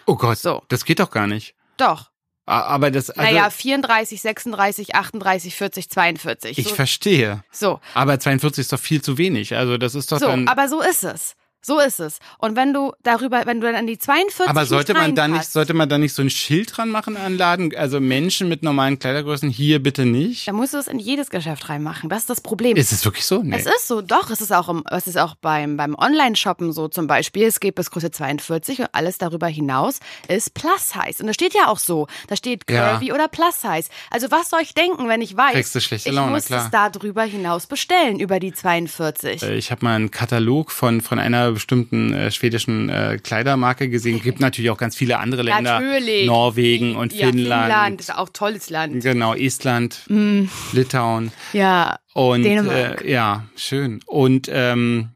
Oh Gott, so. das geht doch gar nicht.
Doch.
Aber das.
Also, naja, 34, 36, 38, 40, 42.
Ich so. verstehe.
So.
Aber 42 ist doch viel zu wenig. Also das ist doch
so,
dann.
Aber so ist es. So ist es. Und wenn du darüber, wenn du dann an die 42
Aber sollte man da nicht, sollte man da nicht so ein Schild dran machen an Laden? Also Menschen mit normalen Kleidergrößen hier bitte nicht?
Da musst du es in jedes Geschäft reinmachen. Das ist das Problem.
Ist es wirklich so? Nee.
Es ist so, doch. Es ist auch, im, es ist auch beim, beim Online-Shoppen so zum Beispiel. Es geht bis Größe 42 und alles darüber hinaus ist Plus Size. Und da steht ja auch so. Da steht Curvy ja. oder Plus Size. Also was soll ich denken, wenn ich weiß, ich
Laune,
muss
klar.
es da drüber hinaus bestellen, über die 42.
Äh, ich habe mal einen Katalog von, von einer bestimmten äh, schwedischen äh, Kleidermarke gesehen. Gibt natürlich auch ganz viele andere Länder.
Natürlich.
Norwegen und
ja,
Finnland.
Finnland ist auch tolles Land.
Genau, Estland, mm. Litauen.
Ja.
Und
Dänemark.
Äh, ja, schön. Und ähm,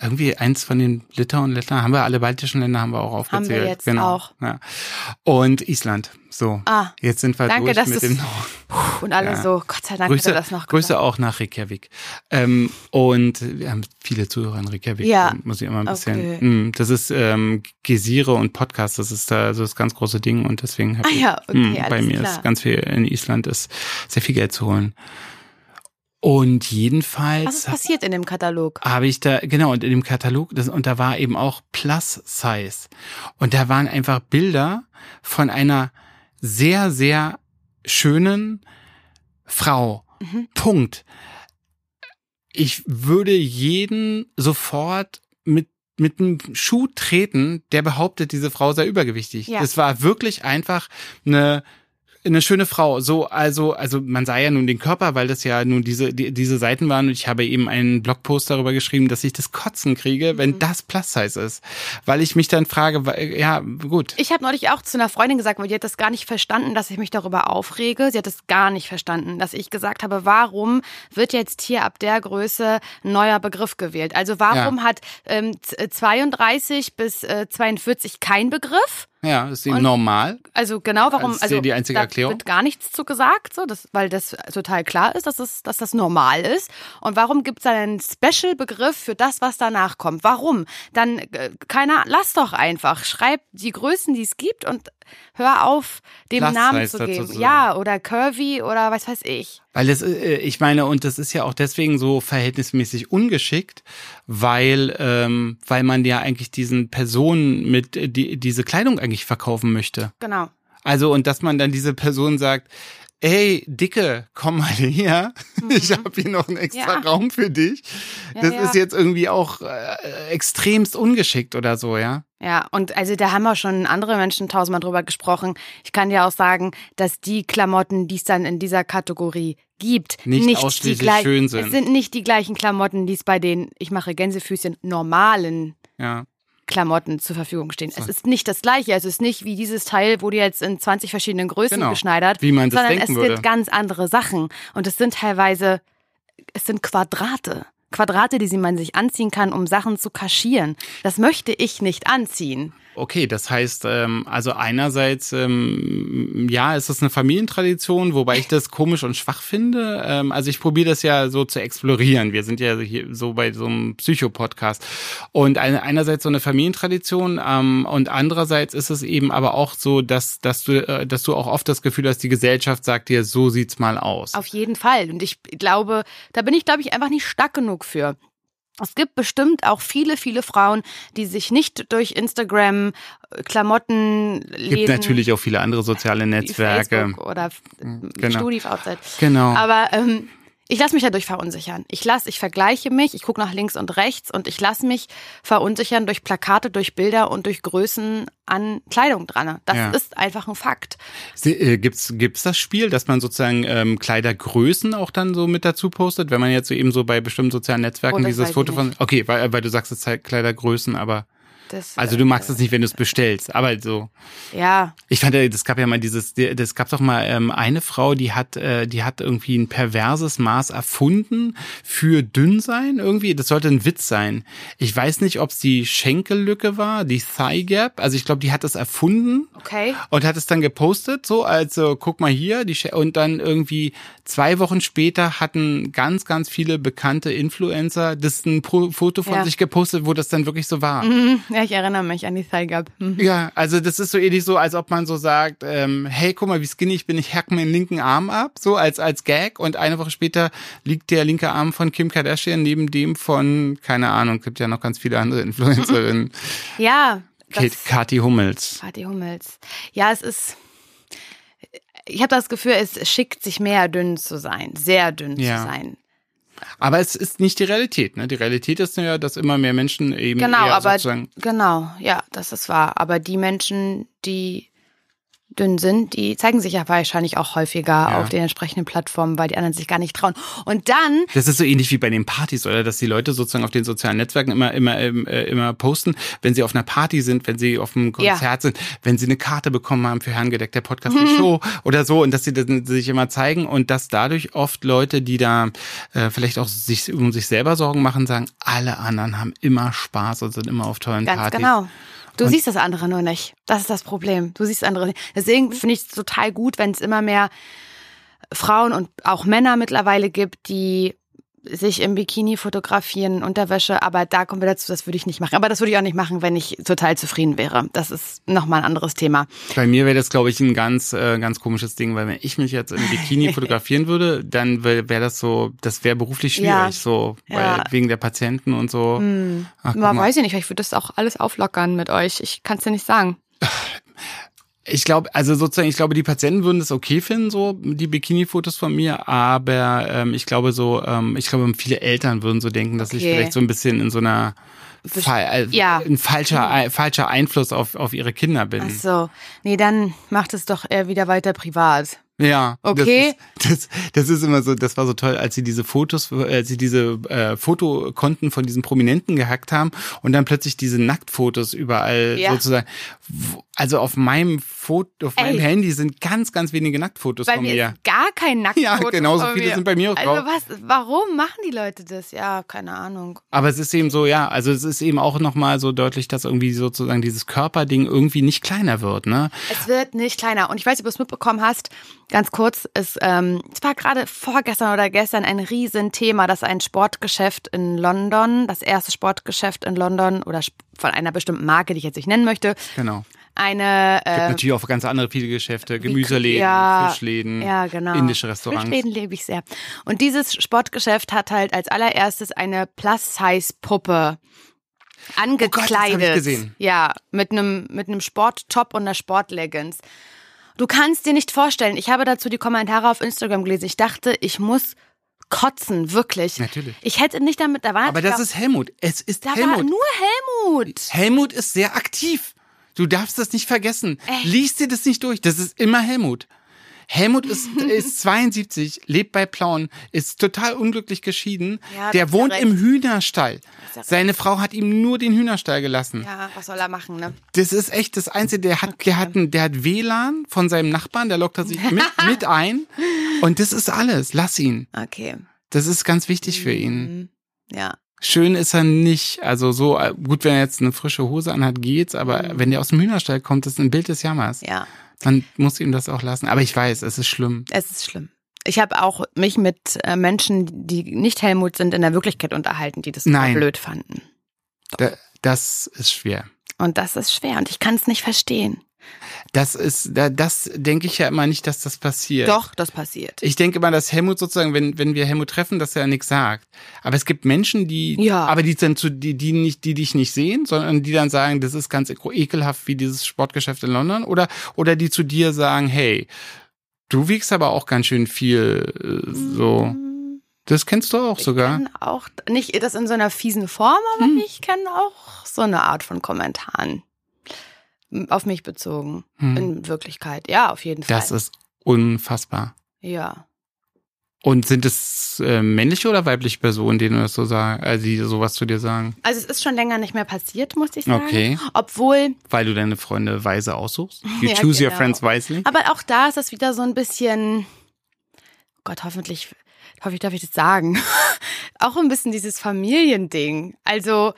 irgendwie eins von den Litauen, Lettland, haben wir alle baltischen Länder haben wir auch aufgezählt.
Haben wir jetzt
genau.
auch.
Ja. Und Island. So.
Ah,
jetzt sind wir
danke,
durch mit dem [laughs]
Und alle
ja.
so, Gott sei Dank
Grüße,
hat er das noch.
Grüße auch nach Reykjavik. Ähm, und wir haben viele Zuhörer in Reykjavik.
Ja.
Muss ich immer ein bisschen.
Okay.
Mh, das ist ähm, Gesire und Podcast, das ist da so das ganz große Ding und deswegen habe
ah,
ich
ja, okay,
mh, bei
alles
mir
klar.
ist ganz viel in Island ist sehr viel Geld zu holen. Und jedenfalls.
Was ist passiert in dem Katalog?
Habe ich da, genau, und in dem Katalog, das, und da war eben auch Plus Size. Und da waren einfach Bilder von einer sehr, sehr schönen Frau.
Mhm.
Punkt. Ich würde jeden sofort mit mit einem Schuh treten, der behauptet, diese Frau sei übergewichtig.
Ja.
Das war wirklich einfach eine eine schöne Frau. So, also, also man sah ja nun den Körper, weil das ja nun diese, die, diese Seiten waren und ich habe eben einen Blogpost darüber geschrieben, dass ich das Kotzen kriege, wenn
Mhm.
das Plus Size ist. Weil ich mich dann frage, ja, gut.
Ich habe neulich auch zu einer Freundin gesagt, weil die hat das gar nicht verstanden, dass ich mich darüber aufrege. Sie hat es gar nicht verstanden, dass ich gesagt habe, warum wird jetzt hier ab der Größe ein neuer Begriff gewählt? Also warum hat ähm, z- 32 bis äh, 42 kein Begriff?
Ja, ist eben
Und-
normal.
Also genau, warum?
Das ist
also
die einzige
da
Erklärung.
wird gar nichts zu gesagt, so, das, weil das total klar ist, dass das, dass das normal ist. Und warum gibt es einen Special-Begriff für das, was danach kommt? Warum? Dann äh, keiner, lass doch einfach, schreib die Größen, die es gibt und hör auf, dem
Plus
Namen zu geben.
zu sagen.
Ja, oder Curvy oder was weiß ich.
Weil das, äh, ich meine, und das ist ja auch deswegen so verhältnismäßig ungeschickt, weil, ähm, weil man ja eigentlich diesen Personen mit äh, die, diese Kleidung eigentlich verkaufen möchte.
Genau.
Also und dass man dann diese Person sagt, ey, Dicke, komm mal her. Ich habe hier noch einen extra
Mhm. Ja.
Raum für dich.
Ja,
Das
ja.
ist jetzt irgendwie auch äh, extremst ungeschickt oder so, ja.
Ja, und also da haben wir schon andere Menschen tausendmal drüber gesprochen. Ich kann dir auch sagen, dass die Klamotten, die es dann in dieser Kategorie gibt,
Nicht ausschließlich
die gleich-
schön sind.
Es sind nicht die gleichen Klamotten, die es bei den, ich mache Gänsefüßchen, normalen
Ja.
Klamotten zur Verfügung stehen. Es ist nicht das gleiche. Es ist nicht wie dieses Teil, wurde jetzt in 20 verschiedenen Größen
Genau.
geschneidert,
Wie man das
sondern
denken
es
würde.
sind ganz andere Sachen. Und es sind teilweise, es sind Quadrate. Quadrate, die man sich anziehen kann, um Sachen zu kaschieren. Das möchte ich nicht anziehen.
Okay, das heißt, ähm, also einerseits, ähm, ja, ist das eine Familientradition, wobei ich das komisch und schwach finde. Ähm, also ich probiere das ja so zu explorieren. Wir sind ja hier so bei so einem Psycho-Podcast. Und eine, einerseits so eine Familientradition ähm, und andererseits ist es eben aber auch so, dass, dass, du, äh, dass du auch oft das Gefühl hast, die Gesellschaft sagt dir, so sieht's mal aus.
Auf jeden Fall. Und ich glaube, da bin ich, glaube ich, einfach nicht stark genug für. Es gibt bestimmt auch viele, viele Frauen, die sich nicht durch Instagram, äh, Klamotten,
gibt
Läden,
natürlich auch viele andere soziale Netzwerke.
Facebook oder
genau.
StudiVZ.
Genau.
Aber ähm, Ich lasse mich dadurch verunsichern. Ich lasse, ich vergleiche mich, ich gucke nach links und rechts und ich lasse mich verunsichern durch Plakate, durch Bilder und durch Größen an Kleidung dran. Das
Ja.
ist einfach ein Fakt.
Sie- äh, Gibt's gibt's das Spiel, dass man sozusagen ähm, Kleidergrößen auch dann so mit dazu postet, wenn man jetzt so eben so bei bestimmten sozialen Netzwerken
Oh,
dieses Foto von okay, weil, weil du sagst es halt Kleidergrößen, aber
Das,
also du magst es nicht, wenn du es bestellst, aber so
Ja,
Ich fand, äh, das gab ja mal dieses, das gab doch mal ähm, eine Frau, die hat, äh, die hat irgendwie ein perverses Maß erfunden für dünn sein irgendwie. Das sollte ein Witz sein. Ich weiß nicht, ob es die Schenkellücke war, die Thigh Gap. Also ich glaube, die hat das erfunden
okay.
und hat es dann gepostet, so also guck mal hier, die Sch und dann irgendwie zwei Wochen später hatten ganz, ganz viele bekannte Influencer das ein Foto von
Ja.
sich gepostet, wo das dann wirklich so war.
Mhm. Ja, ich erinnere mich an die Thigh Gap. Mhm.
Ja, also das ist so ähnlich so, als ob man so sagt, ähm, hey, guck mal, wie skinny ich bin, ich hack mir den linken Arm ab, so als als Gag und eine Woche später liegt der linke Arm von Kim Kardashian neben dem von, keine Ahnung, gibt ja noch ganz viele andere Influencerinnen, [laughs]
Ja,
Kate,
das
Kathi Hummels.
Party Hummels. Ja, es ist. Ich habe das Gefühl, es schickt sich mehr, dünn zu sein, sehr dünn
Ja.
zu sein.
Aber es ist nicht die Realität, ne? Die Realität ist ja, dass immer mehr Menschen eben
Genau, aber
sozusagen
genau, ja, das ist wahr. Aber die Menschen, die dünn sind, die zeigen sich ja wahrscheinlich auch häufiger
Ja.
auf den entsprechenden Plattformen, weil die anderen sich gar nicht trauen. Und dann,
Das ist so ähnlich wie bei den Partys, oder? Dass die Leute sozusagen auf den sozialen Netzwerken immer, immer, ähm, äh, immer posten, wenn sie auf einer Party sind, wenn sie auf einem Konzert sind, wenn sie eine Karte bekommen haben für Herrengedeck der Podcast die Show oder so und dass sie das sich immer zeigen und dass dadurch oft Leute, die da äh, vielleicht auch sich um sich selber Sorgen machen, sagen, alle anderen haben immer Spaß und sind immer auf tollen
ganz
Partys.
genau. Du
Und-
siehst das andere nur nicht. Das ist das Problem. Du siehst das andere nicht. Deswegen finde ich es total gut, wenn es immer mehr Frauen und auch Männer mittlerweile gibt, die sich im Bikini fotografieren, Unterwäsche, aber da kommen wir dazu, das würde ich nicht machen. Aber das würde ich auch nicht machen, wenn ich total zufrieden wäre. Das ist nochmal ein anderes Thema.
Bei mir wäre das, glaube ich, ein ganz, äh, ganz komisches Ding, weil wenn ich mich jetzt im Bikini [laughs] fotografieren würde, dann wäre wär das so, das wäre beruflich schwierig,
Ja.
so, weil
Ja.
wegen der Patienten und so. Ach, guck
Aber
mal.
weiß ich nicht, ich würde das auch alles auflockern mit euch. Ich kann es dir nicht sagen. [laughs]
Ich glaube, also sozusagen, ich glaube, die Patienten würden das okay finden, so die Bikini-Fotos von mir, aber ähm, ich glaube so, ähm, ich glaube, viele Eltern würden so denken, dass ich
Okay.
vielleicht so ein bisschen in so einer Fa äh,
Ja.
ein falscher ein falscher Einfluss auf auf ihre Kinder bin.
Ach so. Nee, dann macht es doch eher wieder weiter privat.
Ja,
Okay.
Das ist, das, das ist immer so, das war so toll, als sie diese Fotos, als sie diese äh, Fotokonten von diesen Prominenten gehackt haben und dann plötzlich diese Nacktfotos überall
Ja.
sozusagen. Wo- Also auf meinem Foto, auf meinem
Ey.
Handy sind ganz, ganz wenige Nacktfotos
Bei
von
mir
mir.
ist gar kein Nacktfoto.
Ja, genauso viele
mir.
sind bei mir auch
Also
drauf.
was, warum machen die Leute das? Ja, keine Ahnung.
Aber es ist eben so, ja, also es ist eben auch nochmal so deutlich, dass irgendwie sozusagen dieses Körperding irgendwie nicht kleiner wird, ne?
Es wird nicht kleiner. Und ich weiß nicht, ob du es mitbekommen hast, ganz kurz, es, ähm, es war gerade vorgestern oder gestern ein Riesenthema, dass ein Sportgeschäft in London, das erste Sportgeschäft in London oder von einer bestimmten Marke, die ich jetzt nicht nennen möchte,
Genau.
Eine
Gibt
äh,
natürlich auch ganz andere viele Geschäfte, Gemüseläden,
ja,
Fischläden,
ja, genau.
indische Restaurants.
Fischläden liebe ich sehr. Und dieses Sportgeschäft hat halt als allererstes eine Plus-Size-Puppe angekleidet.
Oh Gott.
Ja, mit einem mit einem Sporttop und einer Sportleggings. Du kannst dir nicht vorstellen, ich habe dazu die Kommentare auf Instagram gelesen. Ich dachte, ich muss kotzen, wirklich.
Natürlich.
Ich hätte nicht damit, da war
Aber das ist Helmut. Es ist
da
Helmut.
war nur Helmut.
Helmut ist sehr aktiv. Du darfst das nicht vergessen.
Echt?
Lies dir das nicht durch. Das ist immer Helmut. Helmut ist, [laughs] ist 72, lebt bei Plauen, ist total unglücklich geschieden.
Ja,
Der
ja
wohnt
recht.
im Hühnerstall.
ja
Seine Frau hat ihm nur den Hühnerstall gelassen.
Ja, was soll er machen, ne?
Das ist echt das Einzige. Der hat, der hat, der hat WLAN von seinem Nachbarn, der lockt er sich mit, [laughs] mit ein. Und das ist alles. Lass ihn.
Okay.
Das ist ganz wichtig für ihn.
Mhm. Ja.
Schön ist er nicht. Also so, äh, gut, wenn er jetzt eine frische Hose anhat, geht's, aber wenn der aus dem Hühnerstall kommt, das ist ein Bild des Jammers.
Mhm. Ja.
Dann muss ihm das auch lassen. Aber ich weiß, es ist schlimm.
Es ist schlimm. Ich habe auch mich mit äh, Menschen, die nicht Helmut sind, in der Wirklichkeit unterhalten, die das
Nein.
blöd fanden.
Da, das ist schwer.
Und das ist schwer und ich kann es nicht verstehen.
Das ist, da, das denke ich ja immer nicht, dass das passiert.
Doch, das passiert.
Ich denke immer, dass Helmut sozusagen, wenn, wenn wir Helmut treffen, dass er nichts sagt. Aber es gibt Menschen, die,
Ja.
aber die dann zu, die, die nicht, die dich nicht sehen, sondern die dann sagen, das ist ganz ekelhaft wie dieses Sportgeschäft in London oder, oder die zu dir sagen, hey, du wiegst aber auch ganz schön viel, äh, so.
Mm,
Das kennst du auch
Ich
sogar.
kann auch, nicht das in so einer fiesen Form, aber
Hm.
ich kenne auch so eine Art von Kommentaren. Auf mich bezogen.
Hm.
In Wirklichkeit. Ja, auf jeden Fall.
Das ist unfassbar.
ja.
Und sind es äh, männliche oder weibliche Personen, denen du das so sagen, äh, die sowas zu dir sagen?
Also es ist schon länger nicht mehr passiert, muss ich sagen.
Okay.
Obwohl,
Weil du deine Freunde weise aussuchst? [laughs] You
Ja,
choose your
genau.
friends wisely?
aber auch da ist das wieder so ein bisschen, Gott, hoffentlich, hoffentlich darf ich das sagen, [laughs] auch ein bisschen dieses Familiending. Also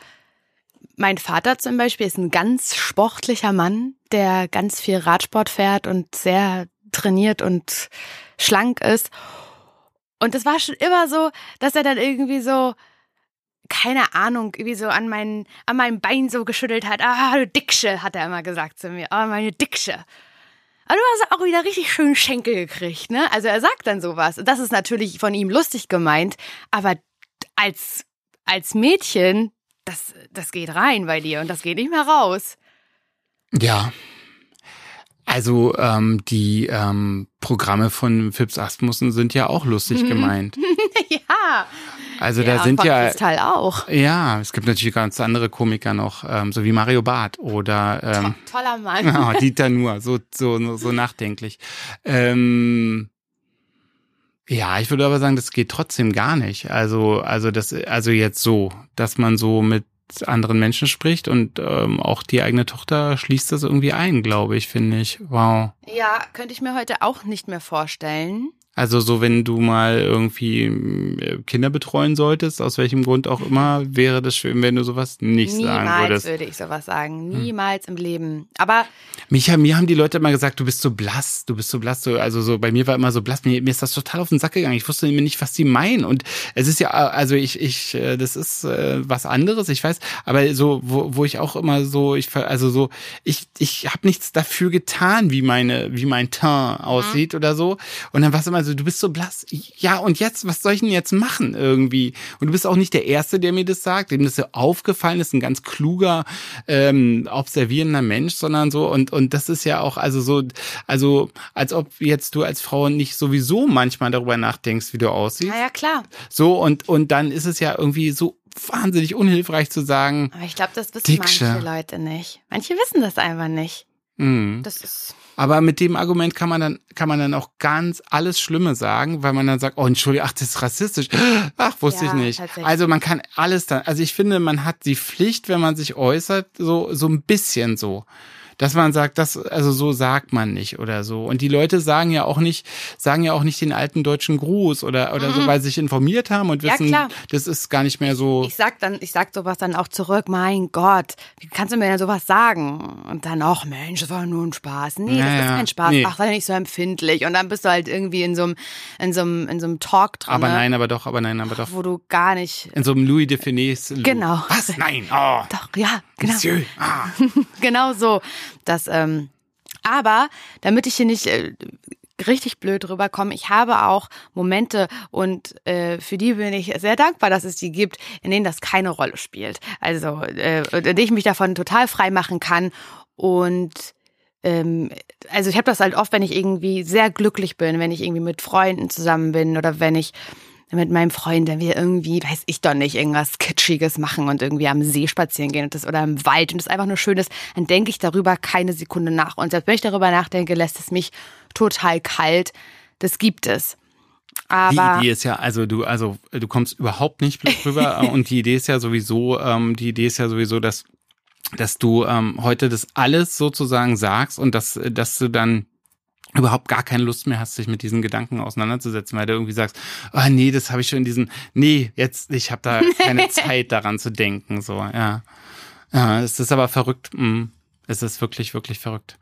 mein Vater zum Beispiel ist ein ganz sportlicher Mann, der ganz viel Radsport fährt und sehr trainiert und schlank ist. Und es war schon immer so, dass er dann irgendwie so, keine Ahnung, irgendwie so an meinen, an meinem Bein so geschüttelt hat. Ah, du Dicksche, hat er immer gesagt zu mir. Ah, meine Dicksche. Aber du hast auch wieder richtig schön Schenkel gekriegt, ne? Also er sagt dann sowas. Und das ist natürlich von ihm lustig gemeint, aber als, als Mädchen, das, das geht rein bei dir und das geht nicht mehr raus.
Ja. Also ähm, die ähm, Programme von Fips Asmussen sind ja auch lustig gemeint. [laughs]
ja.
Also
ja,
da sind ja
Kristall auch.
ja, es gibt natürlich ganz andere Komiker noch, ähm, so wie Mario Barth oder ähm,
To toller Mann. [laughs]
oh, Dieter Nuhr, so so so nachdenklich. Ähm, ja, ich würde aber sagen, das geht trotzdem gar nicht. Also also das also jetzt so, dass man so mit anderen Menschen spricht und ähm, auch die eigene Tochter schließt das irgendwie ein, glaube ich, finde ich. Wow.
Ja, könnte ich mir heute auch nicht mehr vorstellen.
Also so, wenn du mal irgendwie äh, Kinder betreuen solltest, aus welchem Grund auch immer, wäre das schön, wenn du sowas nicht sagen
Niemals
würdest. Hm.
würde ich sowas sagen. Niemals im Leben. Aber
Mich, mir haben die Leute immer gesagt, du bist so blass, du bist so blass. So, also so bei mir war immer so blass. Mir, mir ist das total auf den Sack gegangen. Ich wusste immer nicht, was die meinen. Und es ist ja, also ich, ich, äh, das ist äh, was anderes, ich weiß. Aber so, wo, wo ich auch immer so, ich, also so, ich, ich habe nichts dafür getan, wie meine, wie mein Teint aussieht oder so. Und dann war es immer so, du bist so blass. Ja, und jetzt, was soll ich denn jetzt machen irgendwie? Und du bist auch nicht der Erste, der mir das sagt, dem das so aufgefallen ist, ein ganz kluger, ähm, observierender Mensch, sondern so. Und, und das ist ja auch, also so, also als ob jetzt du als Frau nicht sowieso manchmal darüber nachdenkst, wie du aussiehst.
naja, klar.
So, und, und dann ist es ja irgendwie so wahnsinnig unhilfreich zu sagen,
Aber ich glaube, das wissen
Dicksche.
manche Leute nicht. Manche wissen das einfach nicht.
mh.
Das ist.
Aber mit dem Argument kann man dann, kann man dann auch ganz alles Schlimme sagen, weil man dann sagt, oh, Entschuldigung, ach, das ist rassistisch. [gasps] Ach, wusste
Ja,
ich nicht. Also man kann alles dann, also ich finde, man hat die Pflicht, wenn man sich äußert, so, so ein bisschen so. Dass man sagt, das, also so sagt man nicht oder so. Und die Leute sagen ja auch nicht, sagen ja auch nicht den alten deutschen Gruß oder, oder so, weil sie sich informiert haben und
Ja,
wissen,
klar.
das ist gar nicht mehr so.
Ich sag dann, ich sag sowas dann auch zurück. Mein Gott, wie kannst du mir denn sowas sagen? Und dann, ach Mensch, das war nur ein Spaß. Nee,
Ja,
das ist
ja.
kein Spaß.
Nee.
Ach, sei nicht so empfindlich. Und dann bist du halt irgendwie in so einem, in so einem, in so einem Talk drin.
aber
ne?
nein, aber doch, aber nein, aber doch.
Wo du gar nicht.
In so einem Louis de Finesse.
Genau.
Was? Nein. Oh.
Doch, ja, genau.
Monsieur. Ah. [laughs]
genau so. Das, ähm, aber damit ich hier nicht äh, richtig blöd rüberkomme, ich habe auch Momente und äh, für die bin ich sehr dankbar, dass es die gibt, in denen das keine Rolle spielt. Also, äh, in denen ich mich davon total frei machen kann und ähm, also ich habe das halt oft, wenn ich irgendwie sehr glücklich bin, wenn ich irgendwie mit Freunden zusammen bin oder wenn ich mit meinem Freund, wenn wir irgendwie, weiß ich doch nicht, irgendwas Kitschiges machen und irgendwie am See spazieren gehen und das oder im Wald und das einfach nur schön ist, dann denke ich darüber keine Sekunde nach. Und selbst wenn ich darüber nachdenke, lässt es mich total kalt. Das gibt es. Aber
die Idee ist ja, also du, also du kommst überhaupt nicht rüber [laughs] und die Idee ist ja sowieso, ähm, die Idee ist ja sowieso, dass dass du ähm, heute das alles sozusagen sagst und dass dass du dann überhaupt gar keine Lust mehr hast, dich mit diesen Gedanken auseinanderzusetzen, weil du irgendwie sagst, ah nee, das habe ich schon in diesen, nee, jetzt, ich habe da keine [laughs] Zeit daran zu denken, so, ja. Ja, es ist aber verrückt, mm. es ist wirklich, wirklich verrückt.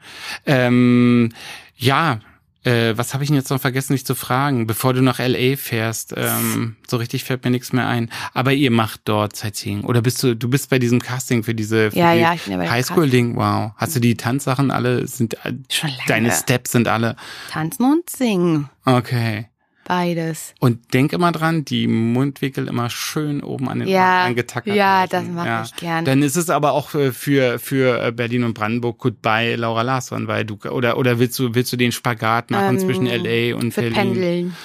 Ähm, ja, äh, was habe ich denn jetzt noch vergessen, dich zu fragen, bevor du nach LA fährst? Ähm, so richtig fällt mir nichts mehr ein. Aber ihr macht dort Sightseeing. Oder bist du, du bist bei diesem Casting für diese für
Ja,
die
ja, ich bin
Highschool-Ding? Wow. Hast du die Tanzsachen alle? Sind äh,
Schon lange.
deine Steps sind alle
tanzen und singen.
okay.
Beides.
Und denk immer dran, die Mundwinkel immer schön oben an den
Ja,
Ohren angetackert.
ja,
halten.
das mache ich gern.
Dann ist es aber auch äh, für für äh, Berlin und Brandenburg goodbye Laura Larsson, weil du oder oder willst du willst du den Spagat machen
Ähm,
zwischen LA und
Für
Berlin?
Pendeln.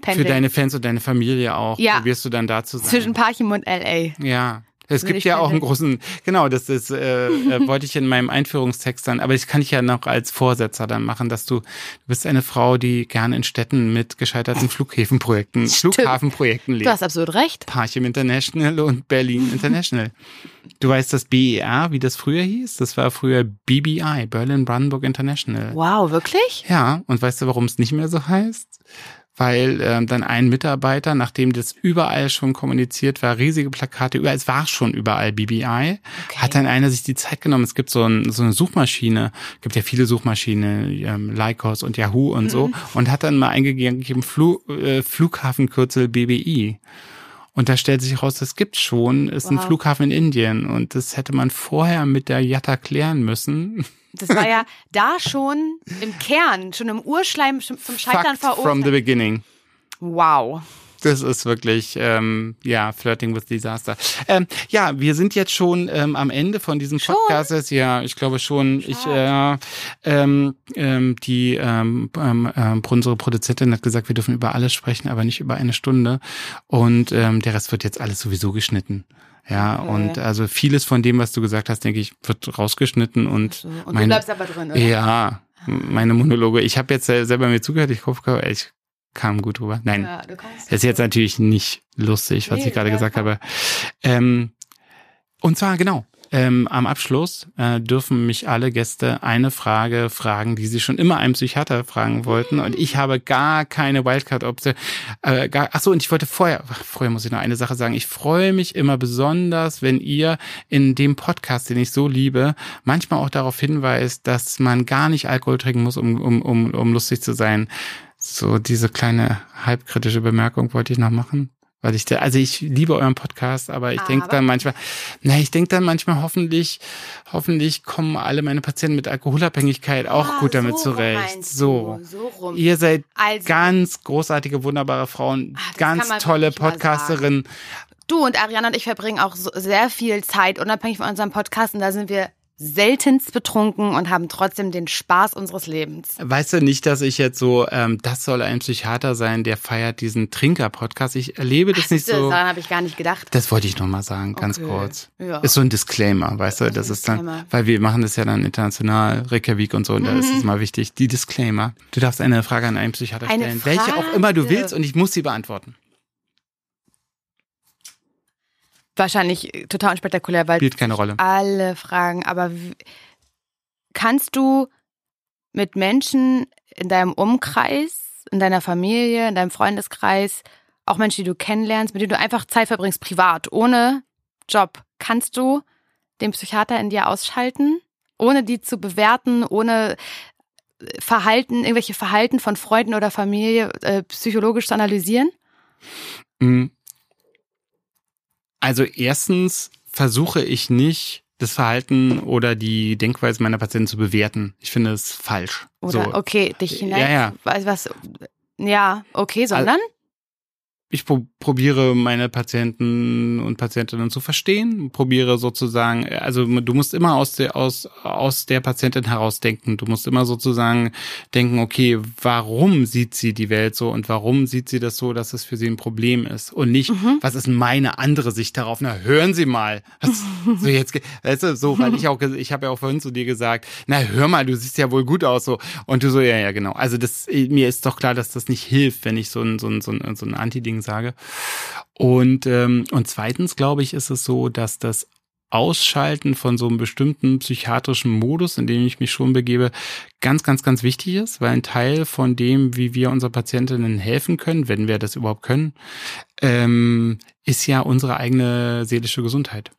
pendeln.
Für deine Fans und deine Familie auch.
Ja.
Probierst du dann da zu sein.
Zwischen Parchim und L.A.
Ja. Es gibt ja auch einen großen, genau, das ist, äh, äh, [laughs] wollte ich in meinem Einführungstext dann, aber das kann ich ja noch als Vorsetzer dann machen, dass du, du bist eine Frau, die gerne in Städten mit gescheiterten [laughs] Flughäfenprojekten, Flughafenprojekten lebt.
Du hast absolut recht.
Parchim International und Berlin International. Du weißt das BER, wie das früher hieß? Das war früher BBI, Berlin Brandenburg International.
Wow, wirklich?
Ja, und weißt du, warum es nicht mehr so heißt? Weil ähm, dann ein Mitarbeiter, nachdem das überall schon kommuniziert war, riesige Plakate, überall, es war schon überall BBI, hat dann einer sich die Zeit genommen. Es gibt so, ein, so eine Suchmaschine, gibt ja viele Suchmaschinen, ähm, Lycos und Yahoo und so, und hat dann mal eingegeben Flu, äh, Flughafenkürzel BBI. Und da stellt sich raus, das gibt's schon, ist ein
Wow.
Flughafen in Indien und das hätte man vorher mit der Jatta klären müssen.
Das war ja [laughs] da schon im Kern, schon im Urschleim vom Scheitern
Fact from the
verurteilt.
beginning.
Wow.
Das ist wirklich, ähm, ja, Flirting with Disaster. Ähm, ja, wir sind jetzt schon ähm, am Ende von diesem
Schon?
Podcast. Ja, ich glaube schon. Ich, äh, ähm, ähm, die ähm, ähm, ähm, unsere Produzentin hat gesagt, wir dürfen über alles sprechen, aber nicht über eine Stunde. Und ähm, der Rest wird jetzt alles sowieso geschnitten. Ja,
Okay.
und also vieles von dem, was du gesagt hast, denke ich, wird rausgeschnitten und,
So. Und du
meine,
bleibst aber drin, oder?
ja, meine Monologe. Ich habe jetzt sel- selber mir zugehört. Ich hoffe, ich kam gut rüber. Nein,
Ja, du
das ist jetzt natürlich nicht lustig, was
Nee,
ich gerade gesagt habe. Ähm, und zwar genau. Ähm, am Abschluss äh, dürfen mich alle Gäste eine Frage fragen, die sie schon immer einem Psychiater fragen wollten. Und ich habe gar keine Wildcard-Option. Äh, gar, ach so, und ich wollte vorher, ach, vorher muss ich noch eine Sache sagen. Ich freue mich immer besonders, wenn ihr in dem Podcast, den ich so liebe, manchmal auch darauf hinweist, dass man gar nicht Alkohol trinken muss, um, um, um, um lustig zu sein. So diese kleine halbkritische Bemerkung wollte ich noch machen. Weil ich da, also ich liebe euren Podcast, aber ich denke dann manchmal, na, ich denke dann manchmal hoffentlich, hoffentlich kommen alle meine Patienten mit Alkoholabhängigkeit auch
Ah,
gut damit
so
zurecht. So.
so rum.
Ihr seid
Also-
ganz großartige, wunderbare Frauen,
das
ganz tolle
wirklich mal
Podcasterin.
Du und Ariana und ich verbringen auch so sehr viel Zeit unabhängig von unserem Podcast und da sind wir seltenst betrunken und haben trotzdem den Spaß unseres Lebens.
Weißt du nicht, dass ich jetzt so, ähm, das soll ein Psychiater sein, der feiert diesen Trinker-Podcast. Ich erlebe das nicht
Siehste,
so.
Daran habe ich gar nicht gedacht.
Das wollte ich noch mal sagen, ganz
Okay.
kurz.
Ja.
Ist so ein Disclaimer, weißt du, das ist dann, weil wir machen das ja dann international, Reykjavik und so, und da ist
Mhm.
es mal wichtig, die Disclaimer. Du darfst eine Frage an einen Psychiater
Eine
stellen, welche auch immer du
Frage.
willst, und ich muss sie beantworten.
Wahrscheinlich total unspektakulär, weil
Spielt keine Rolle.
alle Fragen, aber kannst du mit Menschen in deinem Umkreis, in deiner Familie, in deinem Freundeskreis, auch Menschen, die du kennenlernst, mit denen du einfach Zeit verbringst, privat, ohne Job, kannst du den Psychiater in dir ausschalten, ohne die zu bewerten, ohne äh, Verhalten, irgendwelche Verhalten von Freunden oder Familie äh, psychologisch zu analysieren?
Also erstens versuche ich nicht, das Verhalten oder die Denkweise meiner Patienten zu bewerten. Ich finde es falsch.
Oder
so.
okay, dich hinein.
Ja, ja.
Was, was, ja, okay, sondern?
Ich pro probiere meine Patienten und Patientinnen zu verstehen, probiere sozusagen, also du musst immer aus der aus aus der Patientin heraus denken. Du musst immer sozusagen denken, okay, warum sieht sie die Welt so und warum sieht sie das so, dass es für sie ein Problem ist und nicht,
Mhm.
was ist meine andere Sicht darauf? Na, hören Sie mal. [laughs] Was, so jetzt, weißt du, so, weil ich auch, ich habe ja auch vorhin zu dir gesagt, na, hör mal, du siehst ja wohl gut aus so und du so, ja, ja, genau. Also das, mir ist doch klar, dass das nicht hilft, wenn ich so ein so ein so ein, so ein Anti-Ding sage. Und, ähm, und zweitens, glaube ich, ist es so, dass das Ausschalten von so einem bestimmten psychiatrischen Modus, in dem ich mich schon begebe, ganz, ganz, ganz wichtig ist, weil ein Teil von dem, wie wir unseren Patientinnen helfen können, wenn wir das überhaupt können, ähm, ist ja unsere eigene seelische Gesundheit.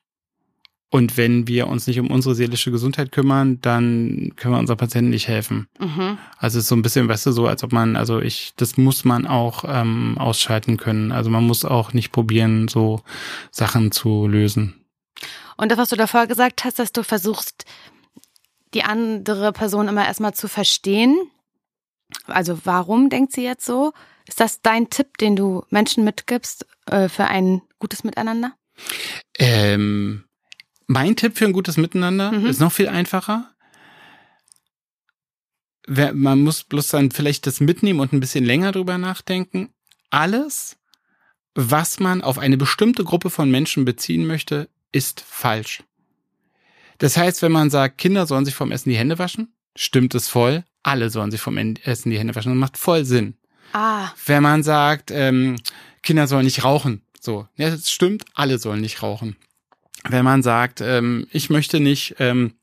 Und wenn wir uns nicht um unsere seelische Gesundheit kümmern, dann können wir unseren Patienten nicht helfen.
Mhm.
Also es ist so ein bisschen, weißt du, so als ob man, also ich, das muss man auch ähm, ausschalten können. Also man muss auch nicht probieren, so Sachen zu lösen.
Und das, was du davor gesagt hast, dass du versuchst, die andere Person immer erstmal zu verstehen. Also warum denkt sie jetzt so? Ist das dein Tipp, den du Menschen mitgibst äh, für ein gutes Miteinander?
Ähm, mein Tipp für ein gutes Miteinander
Mhm.
ist noch viel einfacher. Man muss bloß dann vielleicht das mitnehmen und ein bisschen länger drüber nachdenken. alles, was man auf eine bestimmte Gruppe von Menschen beziehen möchte, ist falsch. Das heißt, wenn man sagt, Kinder sollen sich vom Essen die Hände waschen, stimmt es voll. Alle sollen sich vom Essen die Hände waschen. Das macht voll Sinn.
Ah.
Wenn man sagt, ähm, Kinder sollen nicht rauchen, so, ja, das stimmt, alle sollen nicht rauchen. Wenn man sagt, ähm, ich möchte nicht, ähm,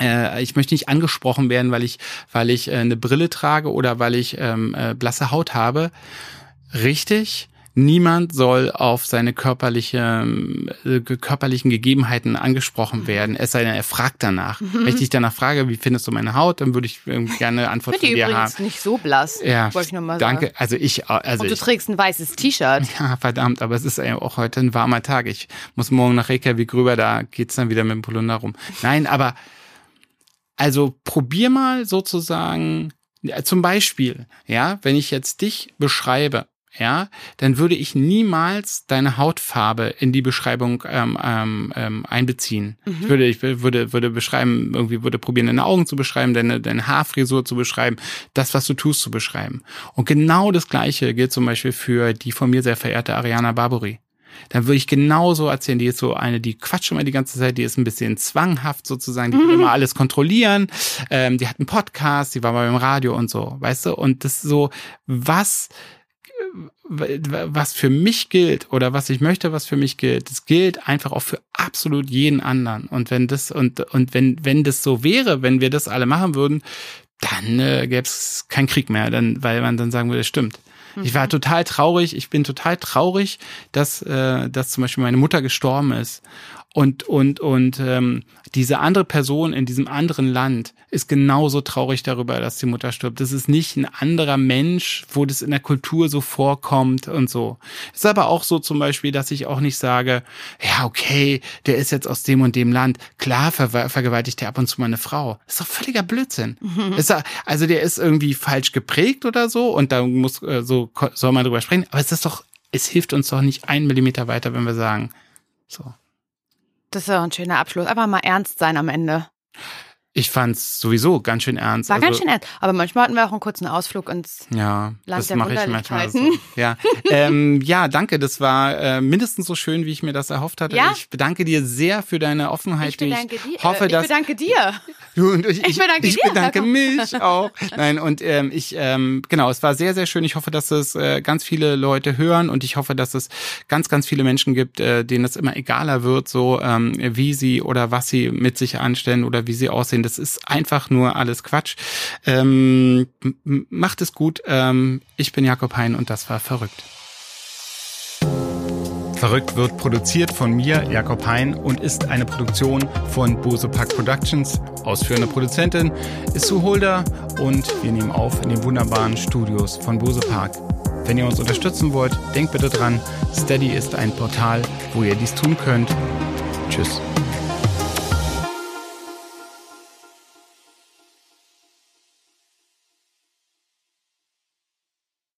äh, ich möchte nicht angesprochen werden, weil ich, weil ich äh, eine Brille trage oder weil ich ähm, äh, blasse Haut habe, richtig. Niemand soll auf seine körperliche, äh, körperlichen Gegebenheiten angesprochen werden, es sei denn, er fragt danach. Mhm. Wenn ich dich danach frage, wie findest du meine Haut, dann würde ich gerne Antwort von dir
übrigens nicht so blass,
ja, wollte ich nochmal sagen. Danke, also ich... Also
Und du
ich,
trägst ein weißes T-Shirt. [laughs]
Ja, verdammt, aber es ist ja auch heute ein warmer Tag. Ich muss morgen nach Reykjavik rüber, da geht's dann wieder mit dem Polunder rum. Nein, aber also probier mal sozusagen, zum Beispiel, ja, wenn ich jetzt dich beschreibe, ja, dann würde ich niemals deine Hautfarbe in die Beschreibung ähm, ähm, ähm einbeziehen. Mhm. Ich würde, ich würde, würde beschreiben, irgendwie würde probieren, deine Augen zu beschreiben, deine, deine Haarfrisur zu beschreiben, das, was du tust, zu beschreiben. Und genau das Gleiche gilt zum Beispiel für die von mir sehr verehrte Ariana Barbori dann würde ich genauso erzählen, die ist so eine, die quatscht immer die ganze Zeit, die ist ein bisschen zwanghaft sozusagen, die will immer alles kontrollieren, ähm, die hat einen Podcast, die war mal beim Radio und so, weißt du? Und das ist so, was was für mich gilt oder was ich möchte, was für mich gilt, das gilt einfach auch für absolut jeden anderen. Und wenn das und und wenn wenn das so wäre, wenn wir das alle machen würden, dann äh, gäbe es keinen Krieg mehr, dann weil man dann sagen würde, stimmt. Ich war mhm. total traurig. Ich bin total traurig, dass äh, dass zum Beispiel meine Mutter gestorben ist und und und ähm, diese andere Person in diesem anderen Land ist genauso traurig darüber, dass die Mutter stirbt. Das ist nicht ein anderer Mensch, wo das in der Kultur so vorkommt und so. Es ist aber auch so zum Beispiel, dass ich auch nicht sage, ja, okay, der ist jetzt aus dem und dem Land. Klar ver vergewaltigt der ab und zu mal eine Frau. Das ist doch völliger Blödsinn. Mhm. Ist er, also der ist irgendwie falsch geprägt oder so und da muss, äh, so soll man drüber sprechen. Aber es ist doch, es hilft uns doch nicht einen Millimeter weiter, wenn wir sagen, so.
Das ist ja ein schöner Abschluss. Einfach mal ernst sein am Ende.
Ich fand's sowieso ganz schön ernst.
War also, ganz schön ernst. Aber manchmal hatten wir auch einen kurzen Ausflug ins
ja,
Land
das
der
mache ich manchmal so. Ja, ähm, ja, danke. Das war äh, mindestens so schön, wie ich mir das erhofft hatte. Ja? Ich bedanke dir sehr für deine Offenheit. Ich
bedanke dir.
Hoffe,
ich bedanke dir.
Und ich, ich, bedanke, ich, ich bedanke mich auch. Nein, und ähm, ich, ähm, genau, es war sehr, sehr schön. Ich hoffe, dass es äh, ganz viele Leute hören und ich hoffe, dass es ganz, ganz viele Menschen gibt, äh, denen es immer egaler wird, so ähm, wie sie oder was sie mit sich anstellen oder wie sie aussehen. Das ist einfach nur alles Quatsch. Ähm, macht es gut. Ähm, ich bin Jakob Hein und das war verrückt. Verrückt wird produziert von mir, Jakob Hein, und ist eine Produktion von Bose Park Productions. Ausführende Produzentin ist Sue Holder und wir nehmen auf in den wunderbaren Studios von Bose Park. Wenn ihr uns unterstützen wollt, denkt bitte dran, Steady ist ein Portal, wo ihr dies tun könnt. Tschüss.